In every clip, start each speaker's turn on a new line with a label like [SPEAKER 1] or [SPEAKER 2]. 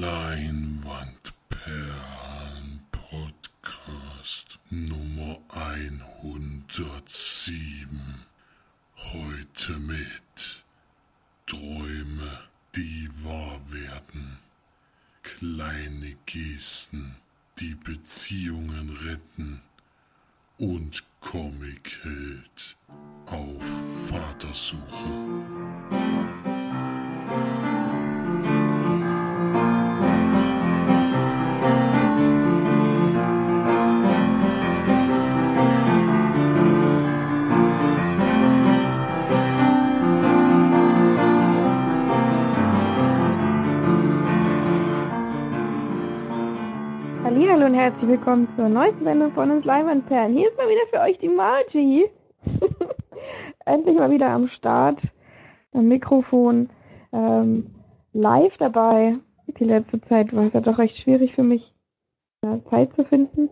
[SPEAKER 1] Leinwandperlen Podcast Nummer 107. Heute mit Träume, die wahr werden. Kleine Gesten, die Beziehungen retten. Und Comic-Held auf Vatersuche.
[SPEAKER 2] Willkommen zur neuesten Sendung von uns Leinwandperlen. Hier ist mal wieder für euch die Margie. Endlich mal wieder am Start, am Mikrofon, ähm, live dabei. Die letzte Zeit war es ja doch recht schwierig für mich, Zeit zu finden.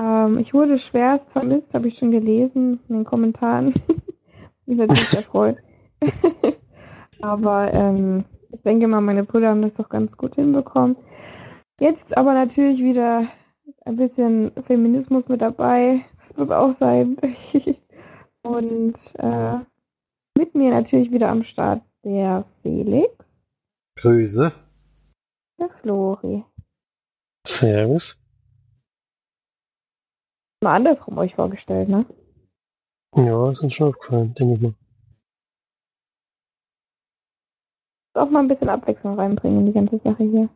[SPEAKER 2] Ähm, ich wurde schwerst vermisst, habe ich schon gelesen in den Kommentaren. Mich natürlich sehr freut. Aber ähm, ich denke mal, meine Brüder haben das doch ganz gut hinbekommen. Jetzt aber natürlich wieder ein bisschen Feminismus mit dabei. Das muss auch sein. Und äh, mit mir natürlich wieder am Start der Felix,
[SPEAKER 3] Grüße.
[SPEAKER 2] der Flori.
[SPEAKER 4] Servus.
[SPEAKER 2] Mal andersrum euch vorgestellt, ne?
[SPEAKER 4] Ja, ist uns schon aufgefallen, denke ich mal.
[SPEAKER 2] Auch mal ein bisschen Abwechslung reinbringen in die ganze Sache hier.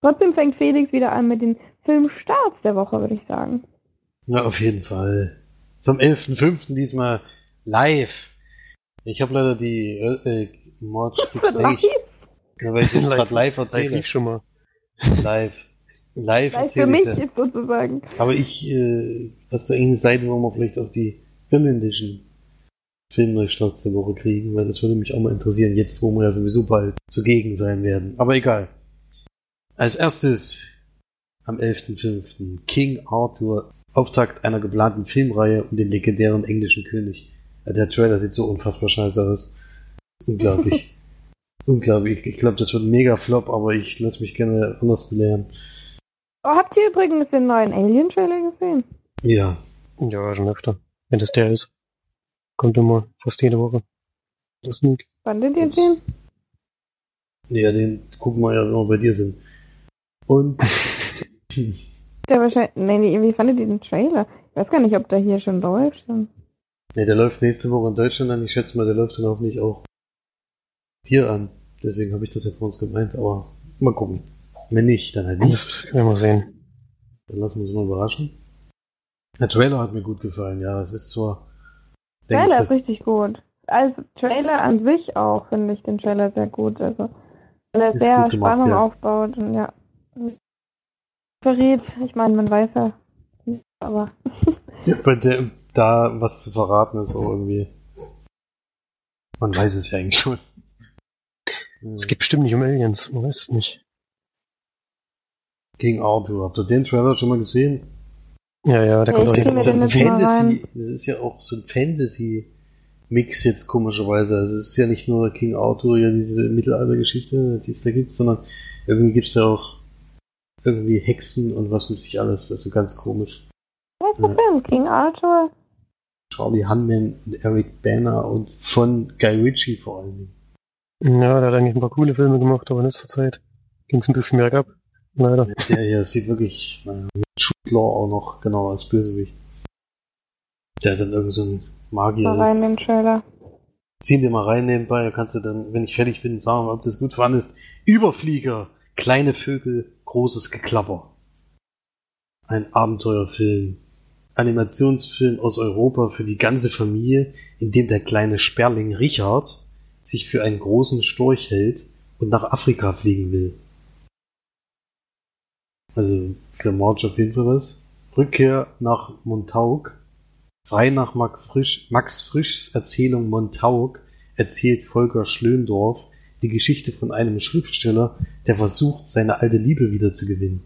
[SPEAKER 2] Trotzdem fängt Felix wieder an mit den Filmstarts der Woche, würde ich sagen.
[SPEAKER 3] Ja, auf jeden Fall. Zum 11.05. diesmal live. Ich habe leider die äh, March
[SPEAKER 2] Live?
[SPEAKER 3] Ja, weil ich jetzt gerade live
[SPEAKER 4] Live
[SPEAKER 3] erzähle.
[SPEAKER 4] lief schon mal.
[SPEAKER 3] Live. Live
[SPEAKER 2] Gleich für
[SPEAKER 3] erzähle
[SPEAKER 2] mich
[SPEAKER 3] ich ja.
[SPEAKER 2] jetzt sozusagen.
[SPEAKER 3] Aber ich, äh, hast du irgendeine Seite, wo wir vielleicht auch die irländischen Filmneustarts der Woche kriegen? Weil das würde mich auch mal interessieren, jetzt wo wir ja sowieso bald zugegen sein werden. Aber egal. Als erstes am 11.05. King Arthur, Auftakt einer geplanten Filmreihe um den legendären englischen König. Ja, Der Trailer sieht so unfassbar scheiße aus. Unglaublich. Unglaublich. Ich glaube, das wird ein mega Flop, aber ich lasse mich gerne anders belehren.
[SPEAKER 2] Oh, habt ihr übrigens den neuen Alien-Trailer gesehen?
[SPEAKER 3] Ja,
[SPEAKER 4] Ja, schon öfter. Wenn das der ist. Kommt immer fast jede Woche. Das Sneak.
[SPEAKER 2] Fandet ihr den?
[SPEAKER 3] Ja, den gucken wir ja, wenn wir bei dir sind. Und
[SPEAKER 2] Der wahrscheinlich. Nee, nee, wie fandet ihr den Trailer? Ich weiß gar nicht, ob der hier schon läuft.
[SPEAKER 3] ne, der läuft nächste Woche in Deutschland an. Ich schätze mal, der läuft dann hoffentlich auch hier an. Deswegen habe ich das ja vor uns gemeint, aber mal gucken. Wenn nicht, dann halt nicht.
[SPEAKER 4] Das können wir mal sehen.
[SPEAKER 3] Dann lassen wir uns mal überraschen. Der Trailer hat mir gut gefallen, ja. Es ist zwar. denk
[SPEAKER 2] Trailer
[SPEAKER 3] ich,
[SPEAKER 2] ist richtig gut. Als Trailer an sich auch finde ich den Trailer sehr gut. Also, weil er sehr Spannung
[SPEAKER 3] ja.
[SPEAKER 2] aufbaut und ja. Verrät, ich meine, man weiß ja. Aber
[SPEAKER 3] Ja, bei der, da was zu verraten ist auch irgendwie. Man weiß es ja eigentlich schon.
[SPEAKER 4] Es geht bestimmt nicht um Aliens, man weiß es nicht.
[SPEAKER 3] Gegen Arthur. Habt ihr den Trailer schon mal gesehen?
[SPEAKER 4] Ja, ja, der
[SPEAKER 2] Ja,
[SPEAKER 4] kommt auch
[SPEAKER 2] ich
[SPEAKER 3] Das ist ein
[SPEAKER 2] jetzt
[SPEAKER 3] Fantasy, das ist ja auch so ein Fantasy-Mix jetzt komischerweise. Also es ist ja nicht nur King Arthur, ja diese Mittelaltergeschichte, die es da gibt, sondern irgendwie gibt es ja auch irgendwie Hexen und was weiß ich alles. Also ganz komisch.
[SPEAKER 2] was ist
[SPEAKER 3] Ja.
[SPEAKER 2] Film? King Arthur?
[SPEAKER 3] Charlie Hunman und Eric Banner und von Guy Ritchie vor allen Dingen.
[SPEAKER 4] Ja, der hat eigentlich ein paar coole Filme gemacht, aber in letzter Zeit ging es ein bisschen bergab. Leider.
[SPEAKER 3] Der hier sieht wirklich, naja, mit Jude Law auch noch genau als Bösewicht. Der hat dann irgend so ein Magier
[SPEAKER 2] Mal rein
[SPEAKER 3] ist.
[SPEAKER 2] in den Trailer.
[SPEAKER 3] Zieh dir mal rein nebenbei, kannst du dann, wenn ich fertig bin, sagen, ob du es gut fandest. Überflieger, kleine Vögel, großes Geklapper. Ein Abenteuerfilm. Animationsfilm aus Europa für die ganze Familie, in dem der kleine Sperling Richard sich für einen großen Storch hält und nach Afrika fliegen will. Also für Marge auf jeden Fall was. Rückkehr nach Montauk. Frei nach Max, Max Frischs Erzählung Montauk erzählt Volker Schlöndorff die Geschichte von einem Schriftsteller, der versucht, seine alte Liebe wiederzugewinnen.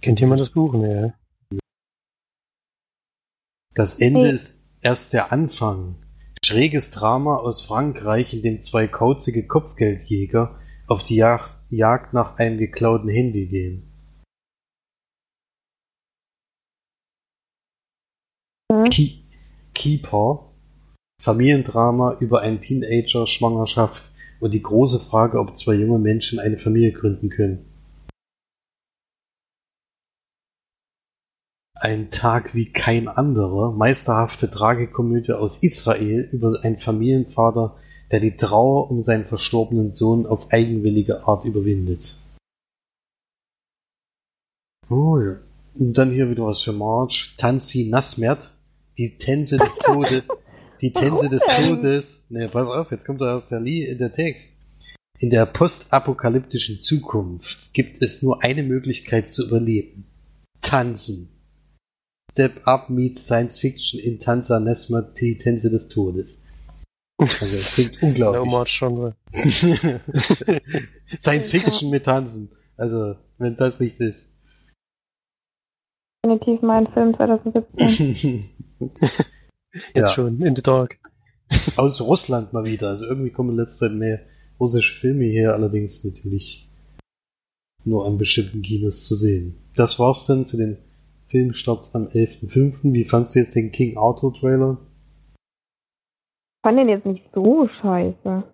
[SPEAKER 4] Kennt jemand das Buch? Nee, ja.
[SPEAKER 3] Das Ende
[SPEAKER 2] Hey.
[SPEAKER 3] ist erst der Anfang. Schräges Drama aus Frankreich, in dem zwei kauzige Kopfgeldjäger auf die Jagd, Jagd nach einem geklauten Handy gehen.
[SPEAKER 2] Hm?
[SPEAKER 3] Key Keeper. Familiendrama über eine Teenager-Schwangerschaft und die große Frage, ob zwei junge Menschen eine Familie gründen können. Ein Tag wie kein anderer, meisterhafte Tragikomödie aus Israel über einen Familienvater, der die Trauer um seinen verstorbenen Sohn auf eigenwillige Art überwindet. Oh ja. Und dann hier wieder was für March. Tanzi Nasmert, die Tänze des Todes. Die Tänze des? Todes. Ne, pass auf, jetzt kommt da der, der Text. In der postapokalyptischen Zukunft gibt es nur eine Möglichkeit zu überleben. Tanzen. Step Up meets Science Fiction in Tanza Nesma, die Tänze des Todes. Also, das klingt
[SPEAKER 4] No
[SPEAKER 3] unglaublich.
[SPEAKER 4] March Genre.
[SPEAKER 3] Science Fiction mit Tanzen. Also, wenn das nichts ist.
[SPEAKER 2] Definitiv mein Film 2017.
[SPEAKER 4] Jetzt
[SPEAKER 3] Ja.
[SPEAKER 4] schon, in the dark.
[SPEAKER 3] Aus Russland mal wieder. Also irgendwie kommen in letzter Zeit mehr russische Filme hier, allerdings natürlich nur an bestimmten Kinos zu sehen. Das war's dann zu den Filmstarts am 11.05. Wie fandst du jetzt den King Arthur Trailer?
[SPEAKER 2] fand den jetzt nicht so scheiße.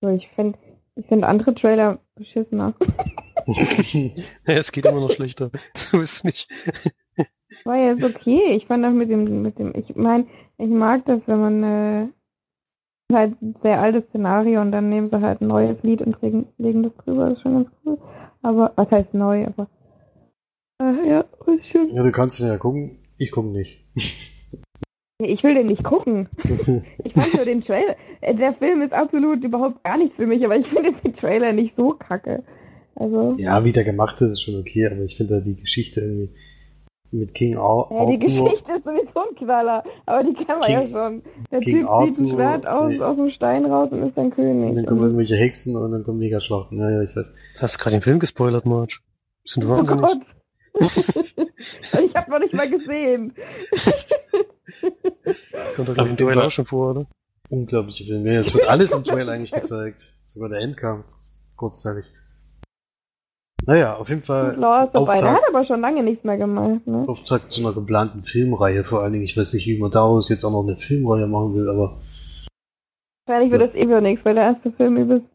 [SPEAKER 2] So, ich finde ich find andere Trailer beschissener.
[SPEAKER 4] Es geht immer noch schlechter. So ist es nicht.
[SPEAKER 2] War jetzt okay. Ich fand auch mit dem, mit dem, ich meine, ich mag das, wenn man äh, halt ein sehr altes Szenario und dann nehmen sie halt ein neues Lied und legen, legen das drüber. Das ist schon ganz cool. Aber, was heißt neu, aber äh, ja, ist schon.
[SPEAKER 3] ja, du kannst ihn ja gucken. Ich gucke nicht.
[SPEAKER 2] Ich will den nicht gucken. Ich fand nur den Trailer. Äh, Der Film ist absolut überhaupt gar nichts für mich, aber ich finde den Trailer nicht so kacke. Also,
[SPEAKER 3] Ja, wie der gemacht ist, ist schon okay, aber ich finde da die Geschichte irgendwie mit King Ar
[SPEAKER 2] ja, die
[SPEAKER 3] Arthur.
[SPEAKER 2] Geschichte ist sowieso ein Knaller, aber die kennen wir
[SPEAKER 3] King-
[SPEAKER 2] ja schon. Der
[SPEAKER 3] King
[SPEAKER 2] Typ zieht ein
[SPEAKER 3] Arthur,
[SPEAKER 2] Schwert aus,
[SPEAKER 3] nee.
[SPEAKER 2] aus dem Stein raus und ist dann König.
[SPEAKER 3] Und dann kommen irgendwelche Hexen und dann kommen Megaschlachten. Ja, ja, ich weiß.
[SPEAKER 4] Jetzt hast du gerade den Film gespoilert, March. Sind du
[SPEAKER 2] oh
[SPEAKER 4] wahnsinnig?
[SPEAKER 2] Gott. ich habe noch nicht mal gesehen.
[SPEAKER 4] Das kommt doch gleich im
[SPEAKER 3] Fall.
[SPEAKER 4] auch schon vor, oder?
[SPEAKER 3] Unglaubliche Filme. Ja, es wird alles im Trailer eigentlich gezeigt. Sogar der Endkampf. Kurzzeitig. Naja, auf jeden Fall
[SPEAKER 2] Lars dabei, der hat aber schon lange nichts mehr gemacht, ne?
[SPEAKER 3] Auftakt zu einer geplanten Filmreihe. Vor allen Dingen, ich weiß nicht, wie man daraus jetzt auch noch eine Filmreihe machen will, aber
[SPEAKER 2] Wahrscheinlich wird das eh wieder nichts, weil der erste Film übelst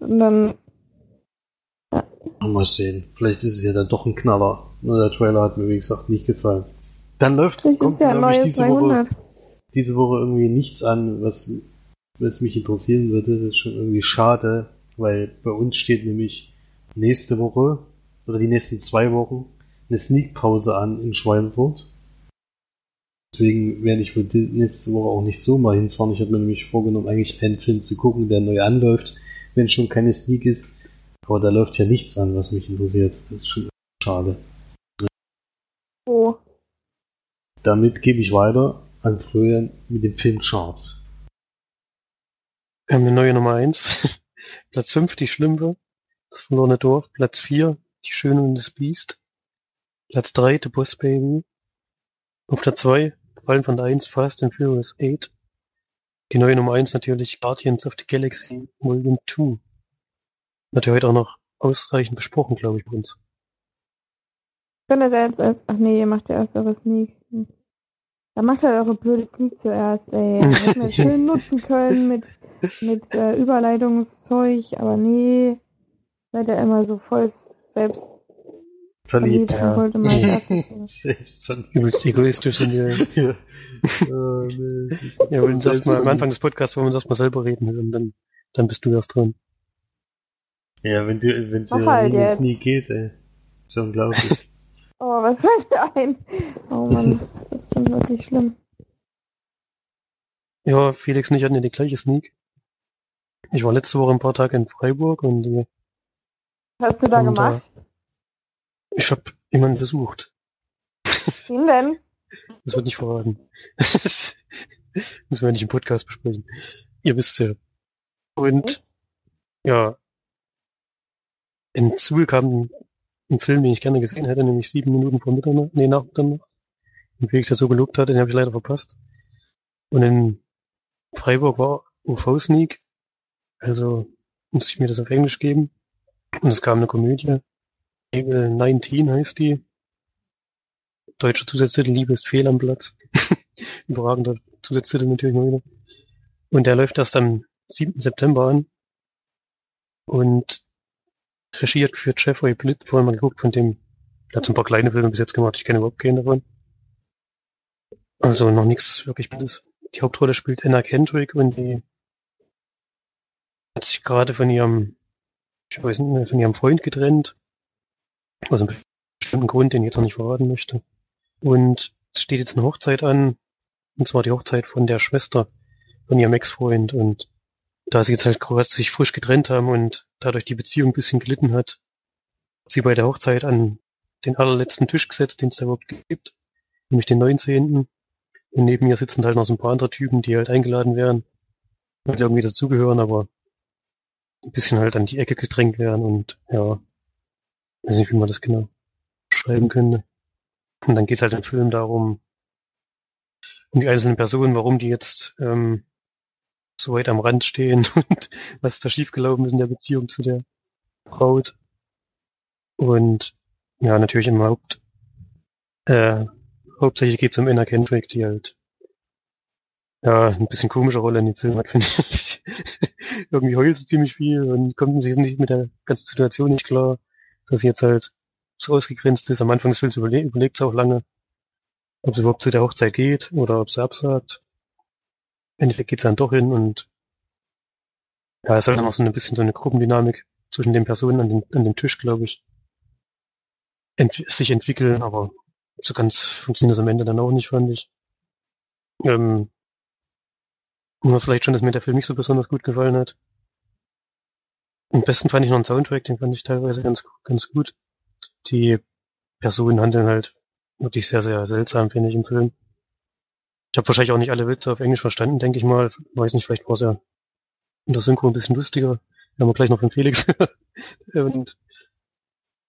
[SPEAKER 2] und dann
[SPEAKER 3] mal sehen. Vielleicht ist es ja dann doch ein Knaller. Nur der Trailer hat mir, wie gesagt, nicht gefallen. Dann läuft,
[SPEAKER 2] vielleicht
[SPEAKER 3] kommt,
[SPEAKER 2] ja
[SPEAKER 3] glaube ich, diese Woche,
[SPEAKER 2] 200.
[SPEAKER 3] diese Woche irgendwie nichts an, was, was mich interessieren würde. Das ist schon irgendwie schade, weil bei uns steht nämlich nächste Woche oder die nächsten zwei Wochen eine Sneakpause an in Schweinfurt. Deswegen werde ich wohl die nächste Woche auch nicht so mal hinfahren. Ich habe mir nämlich vorgenommen, eigentlich einen Film zu gucken, der neu anläuft, wenn schon keine Sneak ist. Aber da läuft ja nichts an, was mich interessiert. Das ist schon schade.
[SPEAKER 2] Oh.
[SPEAKER 3] Damit gebe ich weiter an Florian mit dem Film Charts.
[SPEAKER 4] Wir haben eine neue Nummer 1. Platz 5, die Schlümpfe. Das verlorene Dorf. Platz 4, die Schöne und das Biest. Platz 3, The Boss Baby. Auf Platz 2, Fallen von der 1, Fast and Furious 8. Die neue Nummer 1 natürlich Guardians of the Galaxy Volume 2. Wird ja heute auch noch ausreichend besprochen, glaube ich, bei uns.
[SPEAKER 2] Wenn er jetzt als, ach nee, ihr macht ja erst eure Sneak. Dann macht er eure blöde Sneak zuerst, ey. Hätten wir schön nutzen können mit, mit äh, Überleitungszeug, aber nee. Seid ihr immer so voll selbst
[SPEAKER 3] Verliebt.
[SPEAKER 2] und wollte
[SPEAKER 3] Selbst verliebt.
[SPEAKER 4] Übelst egoistisch sind wir.
[SPEAKER 3] Ja. Oh, nee.
[SPEAKER 4] Ja, wir wollen
[SPEAKER 3] so
[SPEAKER 4] erstmal am. Anfang des Podcasts wollen wir uns erstmal selber reden hören, dann, dann bist du erst dran.
[SPEAKER 3] Ja, wenn dir, wenn dir
[SPEAKER 2] halt
[SPEAKER 3] in den
[SPEAKER 2] jetzt.
[SPEAKER 3] Sneak geht, ey. Ja unglaublich.
[SPEAKER 2] Oh, was fällt mir ein? Oh Mann, das ist dann wirklich schlimm.
[SPEAKER 4] Ja, Felix und ich hatten ja die gleiche Sneak. Ich war letzte Woche ein paar Tage in Freiburg und äh,
[SPEAKER 2] hast du da
[SPEAKER 4] Und,
[SPEAKER 2] gemacht?
[SPEAKER 4] ich habe jemanden besucht.
[SPEAKER 2] Wen denn?
[SPEAKER 4] Das wird nicht verraten. Müssen wir nicht im Podcast besprechen. Ihr wisst ja. Und ja, in Zul kam ein Film, den ich gerne gesehen hätte, nämlich sieben Minuten vor Mitternacht, nee, nach Mitternacht. Und Felix ja so gelobt hatte, den habe ich leider verpasst. Und in Freiburg war UV-Sneak, also musste ich mir das auf Englisch geben. Und es kam eine Komödie. Regel 19 heißt die. Deutscher Zusatztitel Liebe ist fehl am Platz. Überragender Zusatztitel natürlich mal wieder. Und der läuft erst am 7. September an. Und regiert geführt Jeffrey Blitt, vorhin mal geguckt, von dem, der hat so ein paar kleine Filme bis jetzt gemacht, ich kenne überhaupt keinen davon. Also noch nichts wirklich Bildes. Die Hauptrolle spielt Anna Kendrick und die hat sich gerade von ihrem, ich weiß nicht, von ihrem Freund getrennt. Aus einem bestimmten Grund, den ich jetzt noch nicht verraten möchte. Und es steht jetzt eine Hochzeit an, und zwar die Hochzeit von der Schwester von ihrem Ex-Freund und da sie jetzt halt gerade sich frisch getrennt haben und dadurch die Beziehung ein bisschen gelitten hat, hat sie bei der Hochzeit an den allerletzten Tisch gesetzt, den es da überhaupt gibt, nämlich den 19. Und neben ihr sitzen halt noch so ein paar andere Typen, die halt eingeladen werden, weil sie irgendwie dazugehören, aber ein bisschen halt an die Ecke gedrängt werden und ja, weiß nicht, wie man das genau schreiben könnte. Und dann geht's halt im Film darum, um die einzelnen Personen, warum die jetzt ähm, so weit am Rand stehen und was da schiefgelaufen ist in der Beziehung zu der Braut. Und ja, natürlich im Haupt, äh, hauptsächlich geht es um Anna Kendrick, die halt ja, ein bisschen komische Rolle in dem Film hat, finde ich. Irgendwie heult sie ziemlich viel und kommt nicht mit der ganzen Situation nicht klar, dass sie jetzt halt so ausgegrenzt ist. Am Anfang des Films überle überlegt sie auch lange, ob sie überhaupt zu der Hochzeit geht oder ob sie absagt. Im Endeffekt geht sie dann doch hin und ja, es ist halt noch so ein bisschen so eine Gruppendynamik zwischen den Personen an, den, an dem Tisch, glaube ich, ent sich entwickeln, aber so ganz funktioniert das am Ende dann auch nicht, fand ich. Ähm, oder vielleicht schon, dass mir der Film nicht so besonders gut gefallen hat. Am besten fand ich noch einen Soundtrack, den fand ich teilweise ganz, ganz gut. Die Personen handeln halt wirklich sehr, sehr seltsam, finde ich, im Film. Ich habe wahrscheinlich auch nicht alle Witze auf Englisch verstanden, denke ich mal. Weiß nicht, vielleicht war es ja in der Synchro ein bisschen lustiger. Wir haben gleich noch von Felix. Und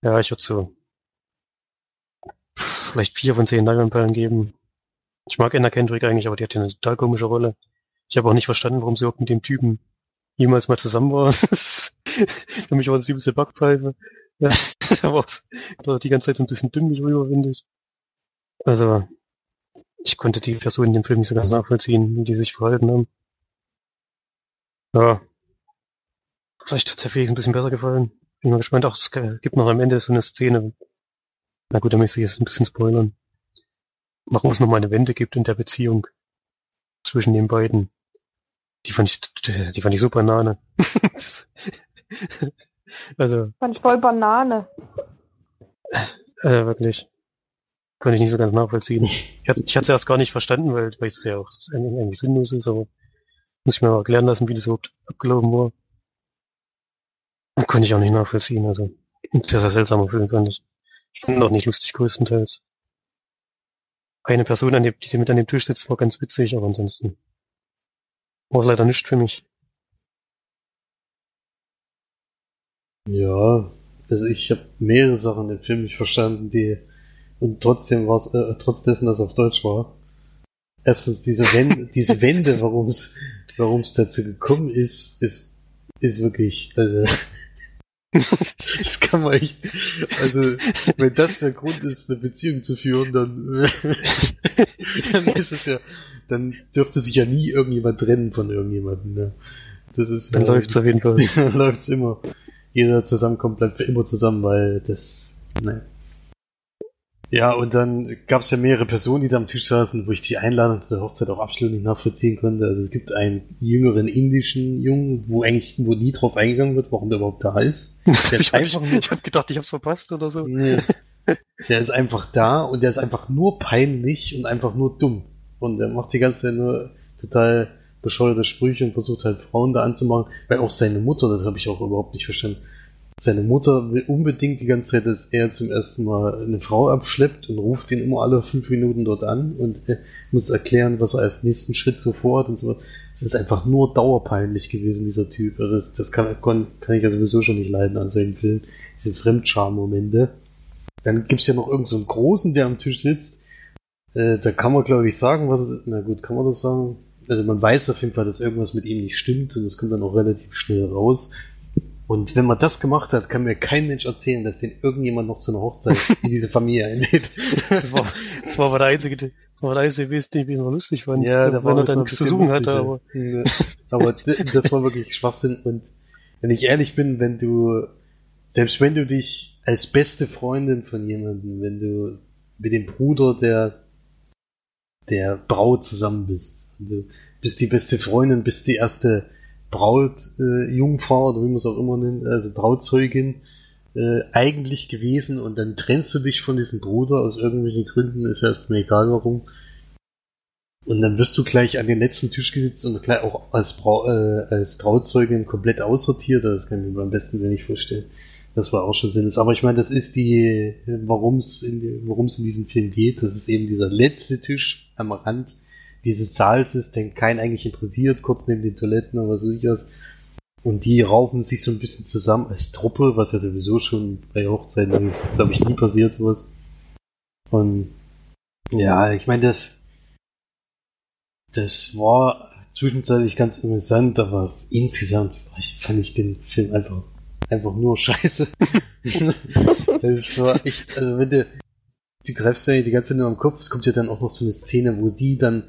[SPEAKER 4] ja, ich würde so vielleicht vier von zehn Leinwandperlen geben. Ich mag Anna Kendrick eigentlich, aber die hat ja eine total komische Rolle. Ich habe auch nicht verstanden, warum sie überhaupt mit dem Typen jemals mal zusammen war. Für mich war das die übelste Backpfeife. Ja, aber auch die ganze Zeit so ein bisschen dümmlich rüber, finde ich. Also, ich konnte die Person in dem Film nicht so ganz nachvollziehen, wie die sich verhalten haben. Ja. Vielleicht hat der Felix ein bisschen besser gefallen. Bin mal gespannt. Auch es gibt noch am Ende so eine Szene. Na gut, da müsste ich jetzt ein bisschen spoilern. Warum es nochmal eine Wende gibt in der Beziehung zwischen den beiden. Die fand ich, die fand ich so Banane. also.
[SPEAKER 2] Fand ich voll Banane.
[SPEAKER 4] Äh, wirklich. Konnte ich nicht so ganz nachvollziehen. Ich hatte, ich hatte es erst gar nicht verstanden, weil, weil es ja auch eigentlich sinnlos ist, aber muss ich mir auch erklären lassen, wie das überhaupt abgelaufen war. Konnte ich auch nicht nachvollziehen, also. Sehr, sehr seltsamer Film, fand ich. Ich fand ihn auch nicht lustig, größtenteils. Eine Person, an dem, die mit an dem Tisch sitzt, war ganz witzig, aber ansonsten war es leider nicht für mich.
[SPEAKER 3] Ja, also ich habe mehrere Sachen im Film nicht verstanden, die und trotzdem war es, äh, trotz dessen, dass es auf Deutsch war. Erstens diese Wende, diese Wende, warum es, warum es dazu gekommen ist, ist, ist wirklich, also, das kann man echt, also, wenn das der Grund ist, eine Beziehung zu führen, dann, dann ist es ja, dann dürfte sich ja nie irgendjemand trennen von irgendjemandem, ne? Das ist,
[SPEAKER 4] dann läuft's auf jeden Fall.
[SPEAKER 3] dann läuft's immer. Jeder zusammenkommt, bleibt für immer zusammen, weil das, ne. Ja, und dann gab es ja mehrere Personen, die da am Tisch saßen, wo ich die Einladung zu der Hochzeit auch absolut nicht nachvollziehen konnte. Also es gibt einen jüngeren indischen Jungen, wo eigentlich wo nie drauf eingegangen wird, warum der überhaupt da ist. Der
[SPEAKER 4] ich habe hab gedacht, ich hab's verpasst oder so.
[SPEAKER 3] Nee. Der ist einfach da und der ist einfach nur peinlich und einfach nur dumm. Und der macht die ganze Zeit nur total bescheuerte Sprüche und versucht halt Frauen da anzumachen, weil auch seine Mutter, das habe ich auch überhaupt nicht verstanden, seine Mutter will unbedingt die ganze Zeit, dass er zum ersten Mal eine Frau abschleppt und ruft ihn immer alle fünf Minuten dort an und er muss erklären, was er als nächsten Schritt so vorhat und so. Es ist einfach nur dauerpeinlich gewesen, dieser Typ. Also das kann, kann, ich ja sowieso schon nicht leiden an solchen Filmen. Diese Fremdscham-Momente. Dann gibt's ja noch irgendeinen so Großen, der am Tisch sitzt. Äh, da kann man, glaube ich, sagen, was es. Na gut, kann man das sagen? also man weiß auf jeden Fall, dass irgendwas mit ihm nicht stimmt und das kommt dann auch relativ schnell raus. Und wenn man das gemacht hat, kann mir kein Mensch erzählen, dass den irgendjemand noch zu einer Hochzeit in diese Familie einlädt.
[SPEAKER 4] Das war, das war aber der einzige, das war der einzige, den ich so lustig fand.
[SPEAKER 3] Ja, da war
[SPEAKER 4] er
[SPEAKER 3] das
[SPEAKER 4] dann
[SPEAKER 3] noch
[SPEAKER 4] nichts zu suchen hatte, aber.
[SPEAKER 3] aber das war wirklich Schwachsinn. Und wenn ich ehrlich bin, wenn du, selbst wenn du dich als beste Freundin von jemandem, wenn du mit dem Bruder der, der Braut zusammen bist, du bist die beste Freundin, bist die erste Braut, äh, Jungfrau oder wie man es auch immer nennt, also Trauzeugin, äh, eigentlich gewesen und dann trennst du dich von diesem Bruder aus irgendwelchen Gründen, ist erst mir egal warum. Und dann wirst du gleich an den letzten Tisch gesetzt und gleich auch als, Brau äh, als Trauzeugin komplett aussortiert. Das kann ich mir am besten wenn ich vorstellen. Das war auch schon Sinn. Aber ich meine, das ist die, warum es in, in diesem Film geht. Das ist eben dieser letzte Tisch am Rand dieses Saals ist, den keinen eigentlich interessiert, kurz neben den Toiletten oder was weiß ich was. Und die raufen sich so ein bisschen zusammen als Truppe, was ja sowieso schon bei Hochzeiten, glaube ich, nie passiert sowas. Und ja, ich meine, das, das war zwischenzeitlich ganz amüsant, aber insgesamt fand ich den Film einfach, einfach nur scheiße. das war echt, also wenn du, du greifst ja die ganze Zeit nur am Kopf, es kommt ja dann auch noch so eine Szene, wo die dann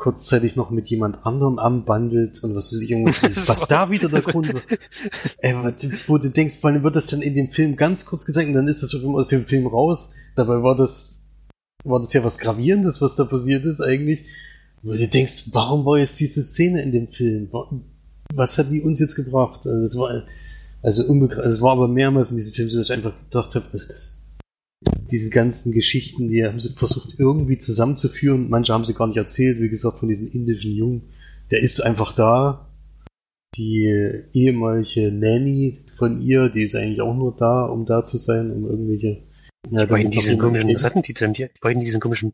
[SPEAKER 3] kurzzeitig noch mit jemand anderem anbandelt und was weiß ich, irgendwas, was da wieder der Grund war. Ey, wo du denkst, vor allem wird das dann in dem Film ganz kurz gezeigt und dann ist das aus dem Film raus. Dabei war das, war das ja was Gravierendes, was da passiert ist eigentlich. Wo du denkst, warum war jetzt diese Szene in dem Film? Was hat die uns jetzt gebracht? Also, das war, also unbegreiflich, also es war aber mehrmals in diesem Film so, dass ich einfach gedacht habe, also das, diese ganzen Geschichten, die haben sie versucht irgendwie zusammenzuführen. Manche haben sie gar nicht erzählt, wie gesagt, von diesem indischen Jungen. Der ist einfach da. Die ehemalige Nanny von ihr, die ist eigentlich auch nur da, um da zu sein, um irgendwelche.
[SPEAKER 4] Ja, die beiden diesen komischen, was hatten die denn? Die, die beiden diesen komischen,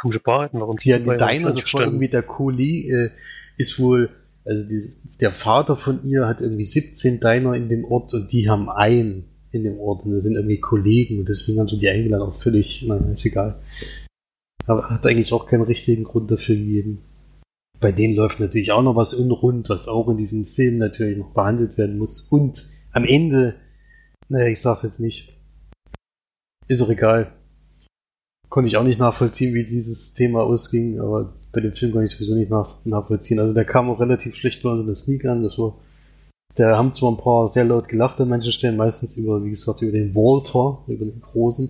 [SPEAKER 4] komische Bar hatten, warum
[SPEAKER 3] die hatten Diner, das war irgendwie der Koli, äh, ist wohl, also die, der Vater von ihr hat irgendwie 17 Diner in dem Ort und die haben einen in dem Ort und das sind irgendwie Kollegen und deswegen haben sie die eingeladen, auch völlig, na, ist egal. Aber hat eigentlich auch keinen richtigen Grund dafür gegeben. Bei denen läuft natürlich auch noch was unrund, was auch in diesem Film natürlich noch behandelt werden muss. Und am Ende, naja, ich sag's jetzt nicht. Ist auch egal. Konnte ich auch nicht nachvollziehen, wie dieses Thema ausging, aber bei dem Film konnte ich sowieso nicht nach, nachvollziehen. Also der kam auch relativ schlecht bei uns in der Sneak an, das war da haben zwar ein paar sehr laut gelacht an manchen Stellen, meistens über, wie gesagt, über den Walter, über den Großen.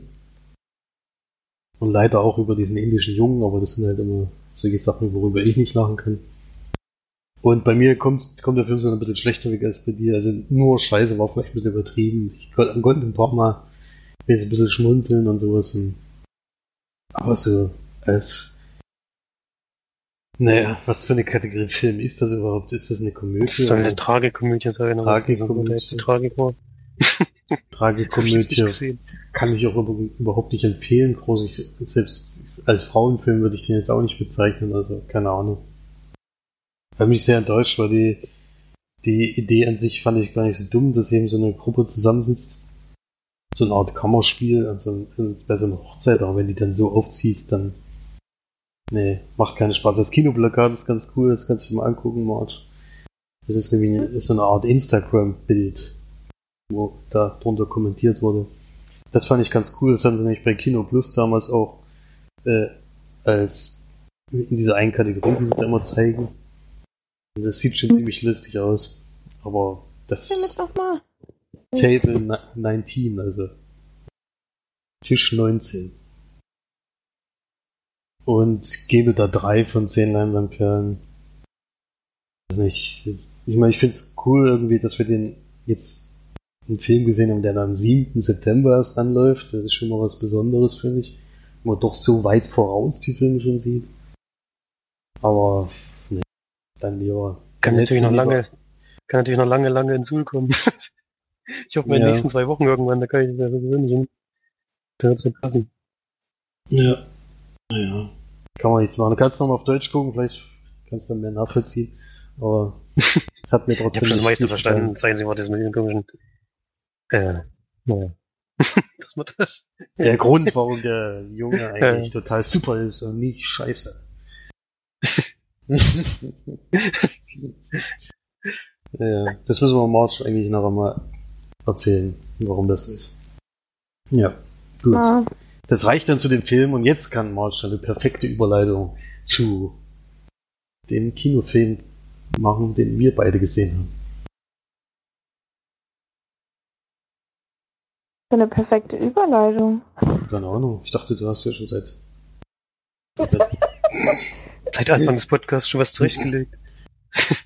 [SPEAKER 3] Und leider auch über diesen indischen Jungen, aber das sind halt immer solche Sachen, worüber ich nicht lachen kann. Und bei mir kommt, kommt der Film so ein bisschen schlechter weg als bei dir. Also nur Scheiße war vielleicht ein bisschen übertrieben. Ich konnte, konnte ein paar Mal ein bisschen schmunzeln und sowas. Und aber so als naja, was für eine Kategorie Film ist das überhaupt? Ist das eine Komödie?
[SPEAKER 4] Das soll eine Tragikomödie sein.
[SPEAKER 3] Tragikomödie.
[SPEAKER 4] Tragik war.
[SPEAKER 3] Tragikomödie kann ich auch überhaupt nicht empfehlen. Groß, ich, selbst als Frauenfilm würde ich den jetzt auch nicht bezeichnen, also keine Ahnung. War mich sehr enttäuscht, weil die, die Idee an sich fand ich gar nicht so dumm, dass eben so eine Gruppe zusammensitzt. So eine Art Kammerspiel, also bei so einer Hochzeit, aber wenn die dann so aufziehst, dann Nee, macht keinen Spaß. Das Kinoplakat ist ganz cool, das kannst du dir mal angucken, Marge. Das ist nämlich so eine Art Instagram-Bild, wo da drunter kommentiert wurde. Das fand ich ganz cool. Das haben sie nämlich bei Kino Plus damals auch äh, als in dieser einen Kategorie, die sie da immer zeigen. Und das sieht schon ziemlich lustig aus. Aber das Table 19, also Tisch 19 und gebe da drei von zehn Leinwandperlen. Also ich, ich meine, ich finde es cool irgendwie, dass wir den jetzt einen Film gesehen haben, der dann am 7. September erst anläuft. Das ist schon mal was Besonderes, finde ich. Wo man doch so weit voraus die Filme schon sieht. Aber, ne, dann lieber.
[SPEAKER 4] Kann natürlich noch lieber. lange, kann natürlich noch lange, lange ins Suhl kommen. ich hoffe, in den ja. nächsten zwei Wochen irgendwann, da kann ich wieder gewöhnen. Da wird es nicht passen.
[SPEAKER 3] Ja. Naja, kann man nichts machen. Du kannst nochmal auf Deutsch gucken, vielleicht kannst du dann mehr nachvollziehen. Aber hat mir trotzdem.
[SPEAKER 4] Ich hab das meiste verstanden. Zeigen Sie mal das mit den komischen. Äh, naja. Dass man das.
[SPEAKER 3] Der Grund, warum der Junge eigentlich total super ist und nicht scheiße. ja, das müssen wir March eigentlich noch einmal erzählen, warum das so ist. Ja, gut.
[SPEAKER 2] Ja.
[SPEAKER 3] Das reicht dann zu dem Film und jetzt kann dann eine perfekte Überleitung zu dem Kinofilm machen, den wir beide gesehen haben.
[SPEAKER 2] Eine perfekte Überleitung.
[SPEAKER 3] Keine Ahnung. Ich dachte, du hast ja schon seit.
[SPEAKER 4] Seit Anfang des Podcasts schon was zurechtgelegt.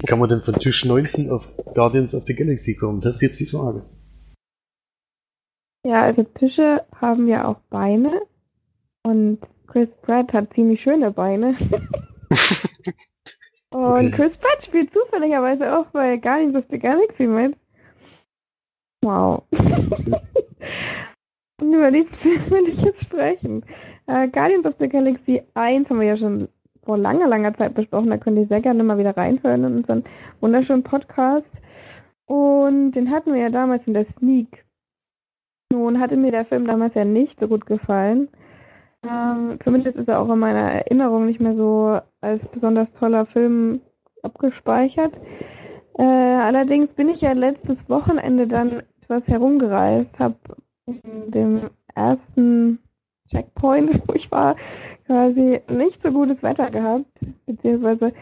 [SPEAKER 3] Wie kann man denn von Tisch 19 auf Guardians of the Galaxy kommen? Das ist jetzt die Frage.
[SPEAKER 2] Ja, also Tische haben ja auch Beine und Chris Pratt hat ziemlich schöne Beine. und
[SPEAKER 3] Okay.
[SPEAKER 2] Chris Pratt spielt zufälligerweise auch bei Guardians of the Galaxy mit. Wow. und über diesen Film will ich jetzt sprechen. Äh, Guardians of the Galaxy 1 haben wir ja schon vor langer, langer Zeit besprochen. Da könnt ihr sehr gerne mal wieder reinhören in unseren wunderschönen Podcast. Und den hatten wir ja damals in der Sneak. Nun hatte mir der Film damals ja nicht so gut gefallen. Ähm, zumindest ist er auch in meiner Erinnerung nicht mehr so als besonders toller Film abgespeichert. Äh, allerdings bin ich ja letztes Wochenende dann etwas herumgereist, habe in dem ersten Checkpoint, wo ich war, quasi nicht so gutes Wetter gehabt, beziehungsweise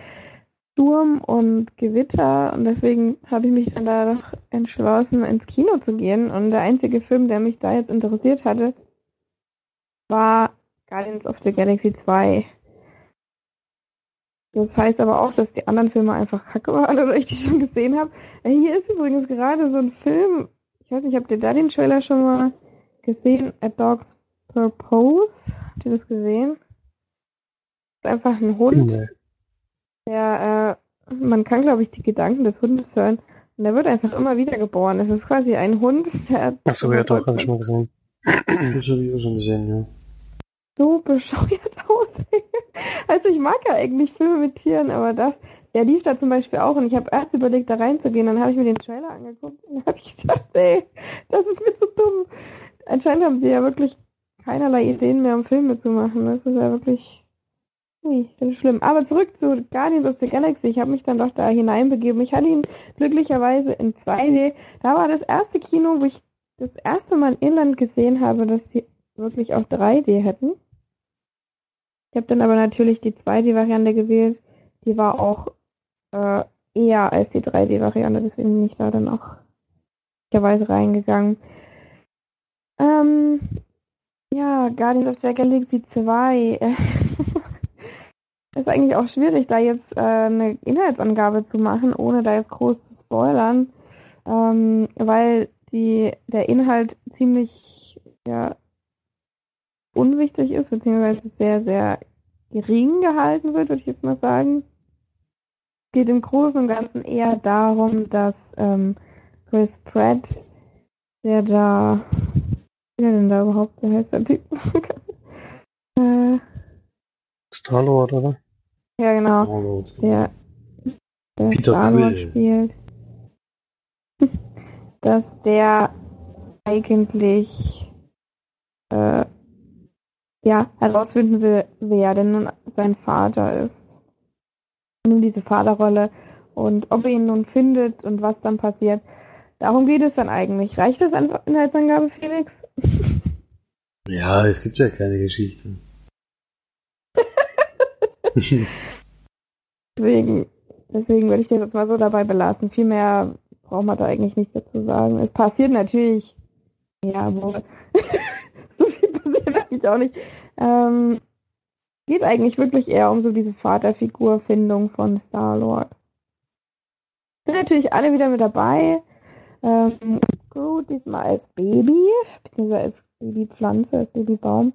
[SPEAKER 2] Sturm und Gewitter und deswegen habe ich mich dann da doch entschlossen, ins Kino zu gehen und der einzige Film, der mich da jetzt interessiert hatte, war Guardians of the Galaxy 2. Das heißt aber auch, dass die anderen Filme einfach kacke waren oder ich die schon gesehen habe. Äh, Hier ist übrigens gerade so ein Film, ich weiß nicht, habt ihr da den Trailer schon mal gesehen? A Dog's Purpose? Habt ihr das gesehen? Das ist einfach ein Hund.
[SPEAKER 4] Nee.
[SPEAKER 2] Der, äh, man kann, glaube ich, die Gedanken des Hundes hören. Und der wird einfach immer wieder geboren. Es ist quasi ein Hund, der
[SPEAKER 4] Achso, ja, doch, hab ich mal gesehen.
[SPEAKER 3] Das habe ich auch schon gesehen, ja.
[SPEAKER 2] so bescheuert aus. also ich mag ja eigentlich Filme mit Tieren, aber das, der lief da zum Beispiel auch und ich habe erst überlegt, da reinzugehen, dann habe ich mir den Trailer angeguckt und dann habe ich gedacht, nee, das ist mir zu dumm. Anscheinend haben sie ja wirklich keinerlei Ideen mehr, um Filme zu machen. Das ist ja wirklich ui, das ist schlimm. Aber zurück zu Guardians of the Galaxy. Ich habe mich dann doch da hineinbegeben. Ich hatte ihn glücklicherweise in 2D. Da war das erste Kino, wo ich das erste Mal in Irland gesehen habe, dass sie wirklich auch 3D hätten. Ich habe dann aber natürlich die 2D-Variante gewählt. Die war auch äh, eher als die 3D-Variante, deswegen bin ich da dann auch möglicherweise reingegangen. Ähm, ja, Guardians of the Galaxy 2. ist eigentlich auch schwierig, da jetzt äh, eine Inhaltsangabe zu machen, ohne da jetzt groß zu spoilern, ähm, weil die, der Inhalt ziemlich ja, unwichtig ist, beziehungsweise sehr, sehr gering gehalten wird, würde ich jetzt mal sagen. Es geht im Großen und Ganzen eher darum, dass ähm, Chris Pratt, der da, wie der denn da überhaupt, der heißt der Typ? äh,
[SPEAKER 4] Star-Lord, oder?
[SPEAKER 2] Ja, genau.
[SPEAKER 3] Star-Lord.
[SPEAKER 2] der, der
[SPEAKER 3] Peter Quill.
[SPEAKER 2] spielt, dass der eigentlich äh, ja, herausfinden will, wer denn nun sein Vater ist. Nun diese Vaterrolle und ob er ihn nun findet und was dann passiert. Darum geht es dann eigentlich. Reicht das an Inhaltsangabe, Felix?
[SPEAKER 3] Ja, es gibt ja keine Geschichte.
[SPEAKER 2] Deswegen, deswegen würde ich das jetzt mal so dabei belassen. Viel mehr braucht man da eigentlich nicht dazu sagen. Es passiert natürlich, ja, wohl. so viel passiert eigentlich auch nicht. Ähm, geht eigentlich wirklich eher um so diese Vaterfigurfindung von Star-Lord. Sind natürlich alle wieder mit dabei. Ähm, Groot diesmal als Baby, beziehungsweise als Babypflanze, als Babybaum.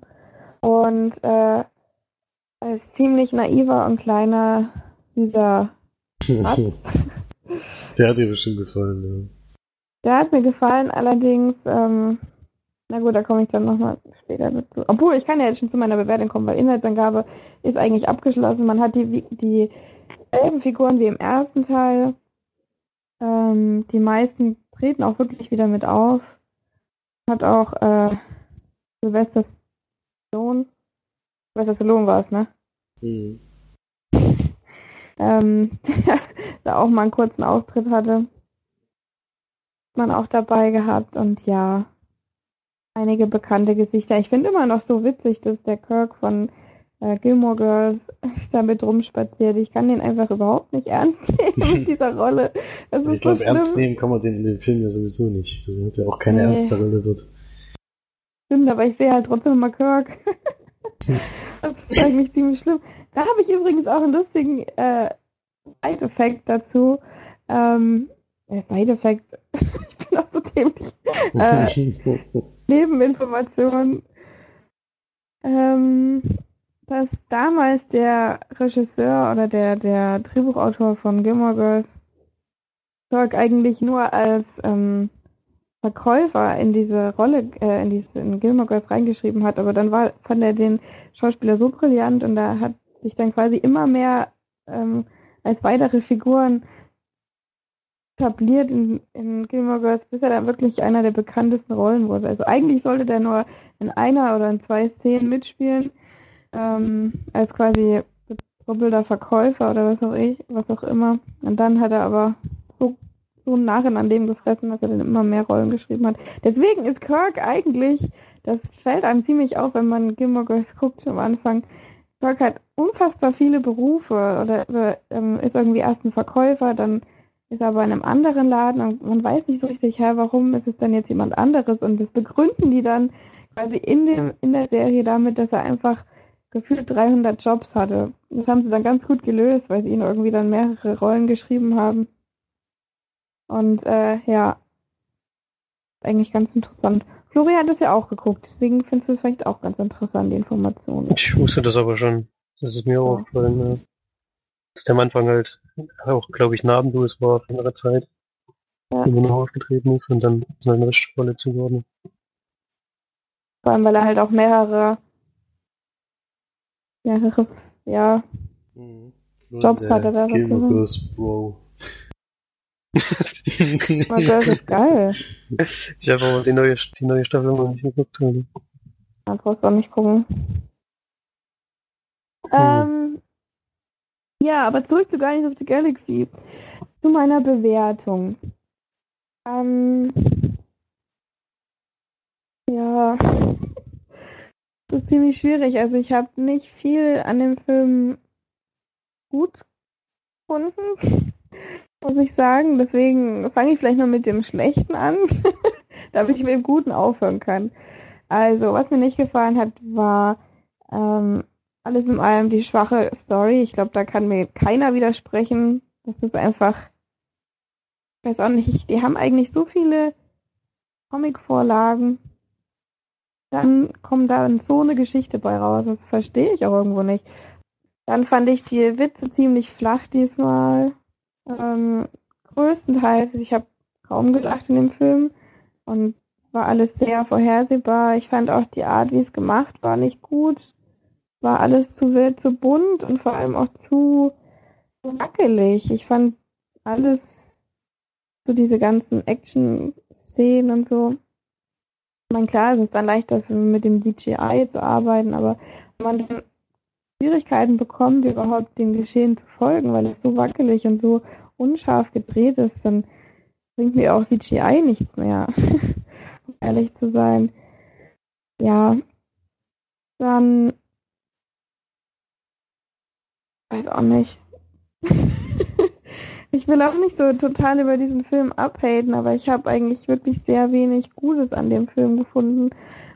[SPEAKER 2] Und äh, als ziemlich naiver und kleiner, süßer.
[SPEAKER 3] Der hat dir bestimmt gefallen,
[SPEAKER 2] Der hat mir gefallen, allerdings, ähm, na gut, da komme ich dann nochmal später dazu. Obwohl, ich kann ja jetzt schon zu meiner Bewertung kommen, weil Inhaltsangabe ist eigentlich abgeschlossen. Man hat die, die selben Figuren wie im ersten Teil. Ähm, die meisten treten auch wirklich wieder mit auf. Hat auch äh, Sylvester Stallone. Sylvester Stallone war es, ne?
[SPEAKER 3] Mhm.
[SPEAKER 2] ähm, der da auch mal einen kurzen Auftritt hatte. Man auch dabei gehabt und ja, einige bekannte Gesichter. Ich finde immer noch so witzig, dass der Kirk von äh, Gilmore Girls damit rumspaziert. Ich kann den einfach überhaupt nicht ernst nehmen mit dieser Rolle. Das
[SPEAKER 3] ich glaube, so ernst nehmen kann man den in dem Film ja sowieso nicht. Das hat ja auch keine nee. ernste Rolle dort.
[SPEAKER 2] Stimmt, aber ich sehe halt trotzdem immer Kirk. Das ist eigentlich ziemlich schlimm. Da habe ich übrigens auch einen lustigen äh, Side-Effekt dazu. Ähm, äh, Side-Effekt, ich bin auch so dämlich. Äh, Nebeninformationen. Ähm, dass damals der Regisseur oder der, der Drehbuchautor von Gilmore Girls Kirk eigentlich nur als ähm, Verkäufer in diese Rolle, äh, in diese in Gilmore Girls reingeschrieben hat, aber dann war, fand er den Schauspieler so brillant und da hat sich dann quasi immer mehr ähm, als weitere Figuren etabliert in, in Gilmore Girls, bis er dann wirklich einer der bekanntesten Rollen wurde. Also eigentlich sollte der nur in einer oder in zwei Szenen mitspielen, ähm, als quasi doppelter Verkäufer oder was auch ich, was auch immer. Und dann hat er aber so, so einen Narren an dem gefressen, dass er dann immer mehr Rollen geschrieben hat. Deswegen ist Kirk eigentlich, das fällt einem ziemlich auf, wenn man Gilmore Girls guckt am Anfang, Kirk hat unfassbar viele Berufe oder, ähm, ist irgendwie erst ein Verkäufer, dann ist er aber in einem anderen Laden und man weiß nicht so richtig, ja, warum ist es dann jetzt jemand anderes und das begründen die dann quasi in dem in der Serie damit, dass er einfach gefühlt 300 Jobs hatte. Das haben sie dann ganz gut gelöst, weil sie ihn irgendwie dann mehrere Rollen geschrieben haben. Und äh, ja, eigentlich ganz interessant. Flori hat es ja auch geguckt, deswegen findest du es vielleicht auch ganz interessant, die Informationen.
[SPEAKER 4] Ich wusste das aber schon. Das ist mir ja. auch aufgefallen, ja. dass der am Anfang halt auch, glaube ich, namenlos war für längere Zeit. Ja. Immer noch aufgetreten ist und dann seine richtige Rolle zugeordnet.
[SPEAKER 2] Vor allem, weil er halt auch mehrere, mehrere, ja, mhm. Jobs hatte da. Bro. Aber das ist geil.
[SPEAKER 4] Ich habe aber die neue, die neue Staffel noch nicht geguckt. Also.
[SPEAKER 2] Da brauchst du auch nicht gucken. Hm. Ähm, ja, aber zurück zu Guardians of the Galaxy. Zu meiner Bewertung. Ähm, ja, das ist ziemlich schwierig. Also ich habe nicht viel an dem Film gut gefunden muss ich sagen. Deswegen fange ich vielleicht noch mit dem Schlechten an, damit ich mit dem Guten aufhören kann. Also, was mir nicht gefallen hat, war ähm, alles in allem die schwache Story. Ich glaube, da kann mir keiner widersprechen. Das ist einfach, ich weiß auch nicht, die haben eigentlich so viele Comic-Vorlagen. Dann kommt da so eine Geschichte bei raus. Das verstehe ich auch irgendwo nicht. Dann fand ich die Witze ziemlich flach diesmal. Ähm, größtenteils, ich habe kaum gelacht in dem Film und war alles sehr vorhersehbar. Ich fand auch die Art, wie es gemacht war, nicht gut. War alles zu wild, zu bunt und vor allem auch zu wackelig. Ich fand alles, so diese ganzen Action-Szenen und so. Ich meine, klar, es ist dann leichter mit dem DJI zu arbeiten, aber wenn man dann Schwierigkeiten bekommt, überhaupt dem Geschehen zu folgen, weil es so wackelig und so unscharf gedreht ist, dann bringt mir auch CGI nichts mehr, um ehrlich zu sein. Ja, dann weiß auch nicht. ich will auch nicht so total über diesen Film abhaten, aber ich habe eigentlich wirklich sehr wenig Gutes an dem Film gefunden.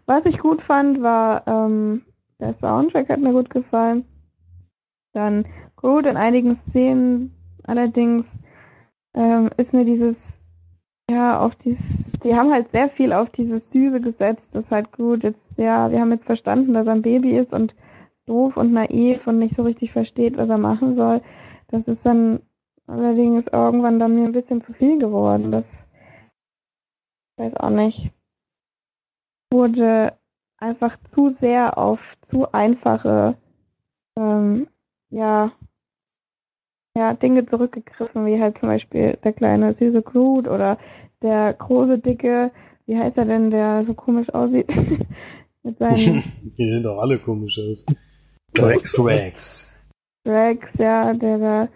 [SPEAKER 2] Was ich gut fand, war ähm, der Soundtrack hat mir gut gefallen. Dann Groot in einigen Szenen allerdings ähm, ist mir dieses, ja, auf dieses, die haben halt sehr viel auf dieses Süße gesetzt. Das ist halt gut. Jetzt, ja, wir haben jetzt verstanden, dass er ein Baby ist und doof und naiv und nicht so richtig versteht, was er machen soll. Das ist dann allerdings irgendwann dann mir ein bisschen zu viel geworden. Das weiß auch nicht. Wurde einfach zu sehr auf zu einfache ähm, ja, ja, Dinge zurückgegriffen, wie halt zum Beispiel der kleine süße Groot oder der große, dicke, wie heißt er denn, der so komisch aussieht? Mit seinen.
[SPEAKER 3] Die sehen doch alle komisch aus.
[SPEAKER 4] Drax.
[SPEAKER 3] Drax.
[SPEAKER 2] Drax, ja, der da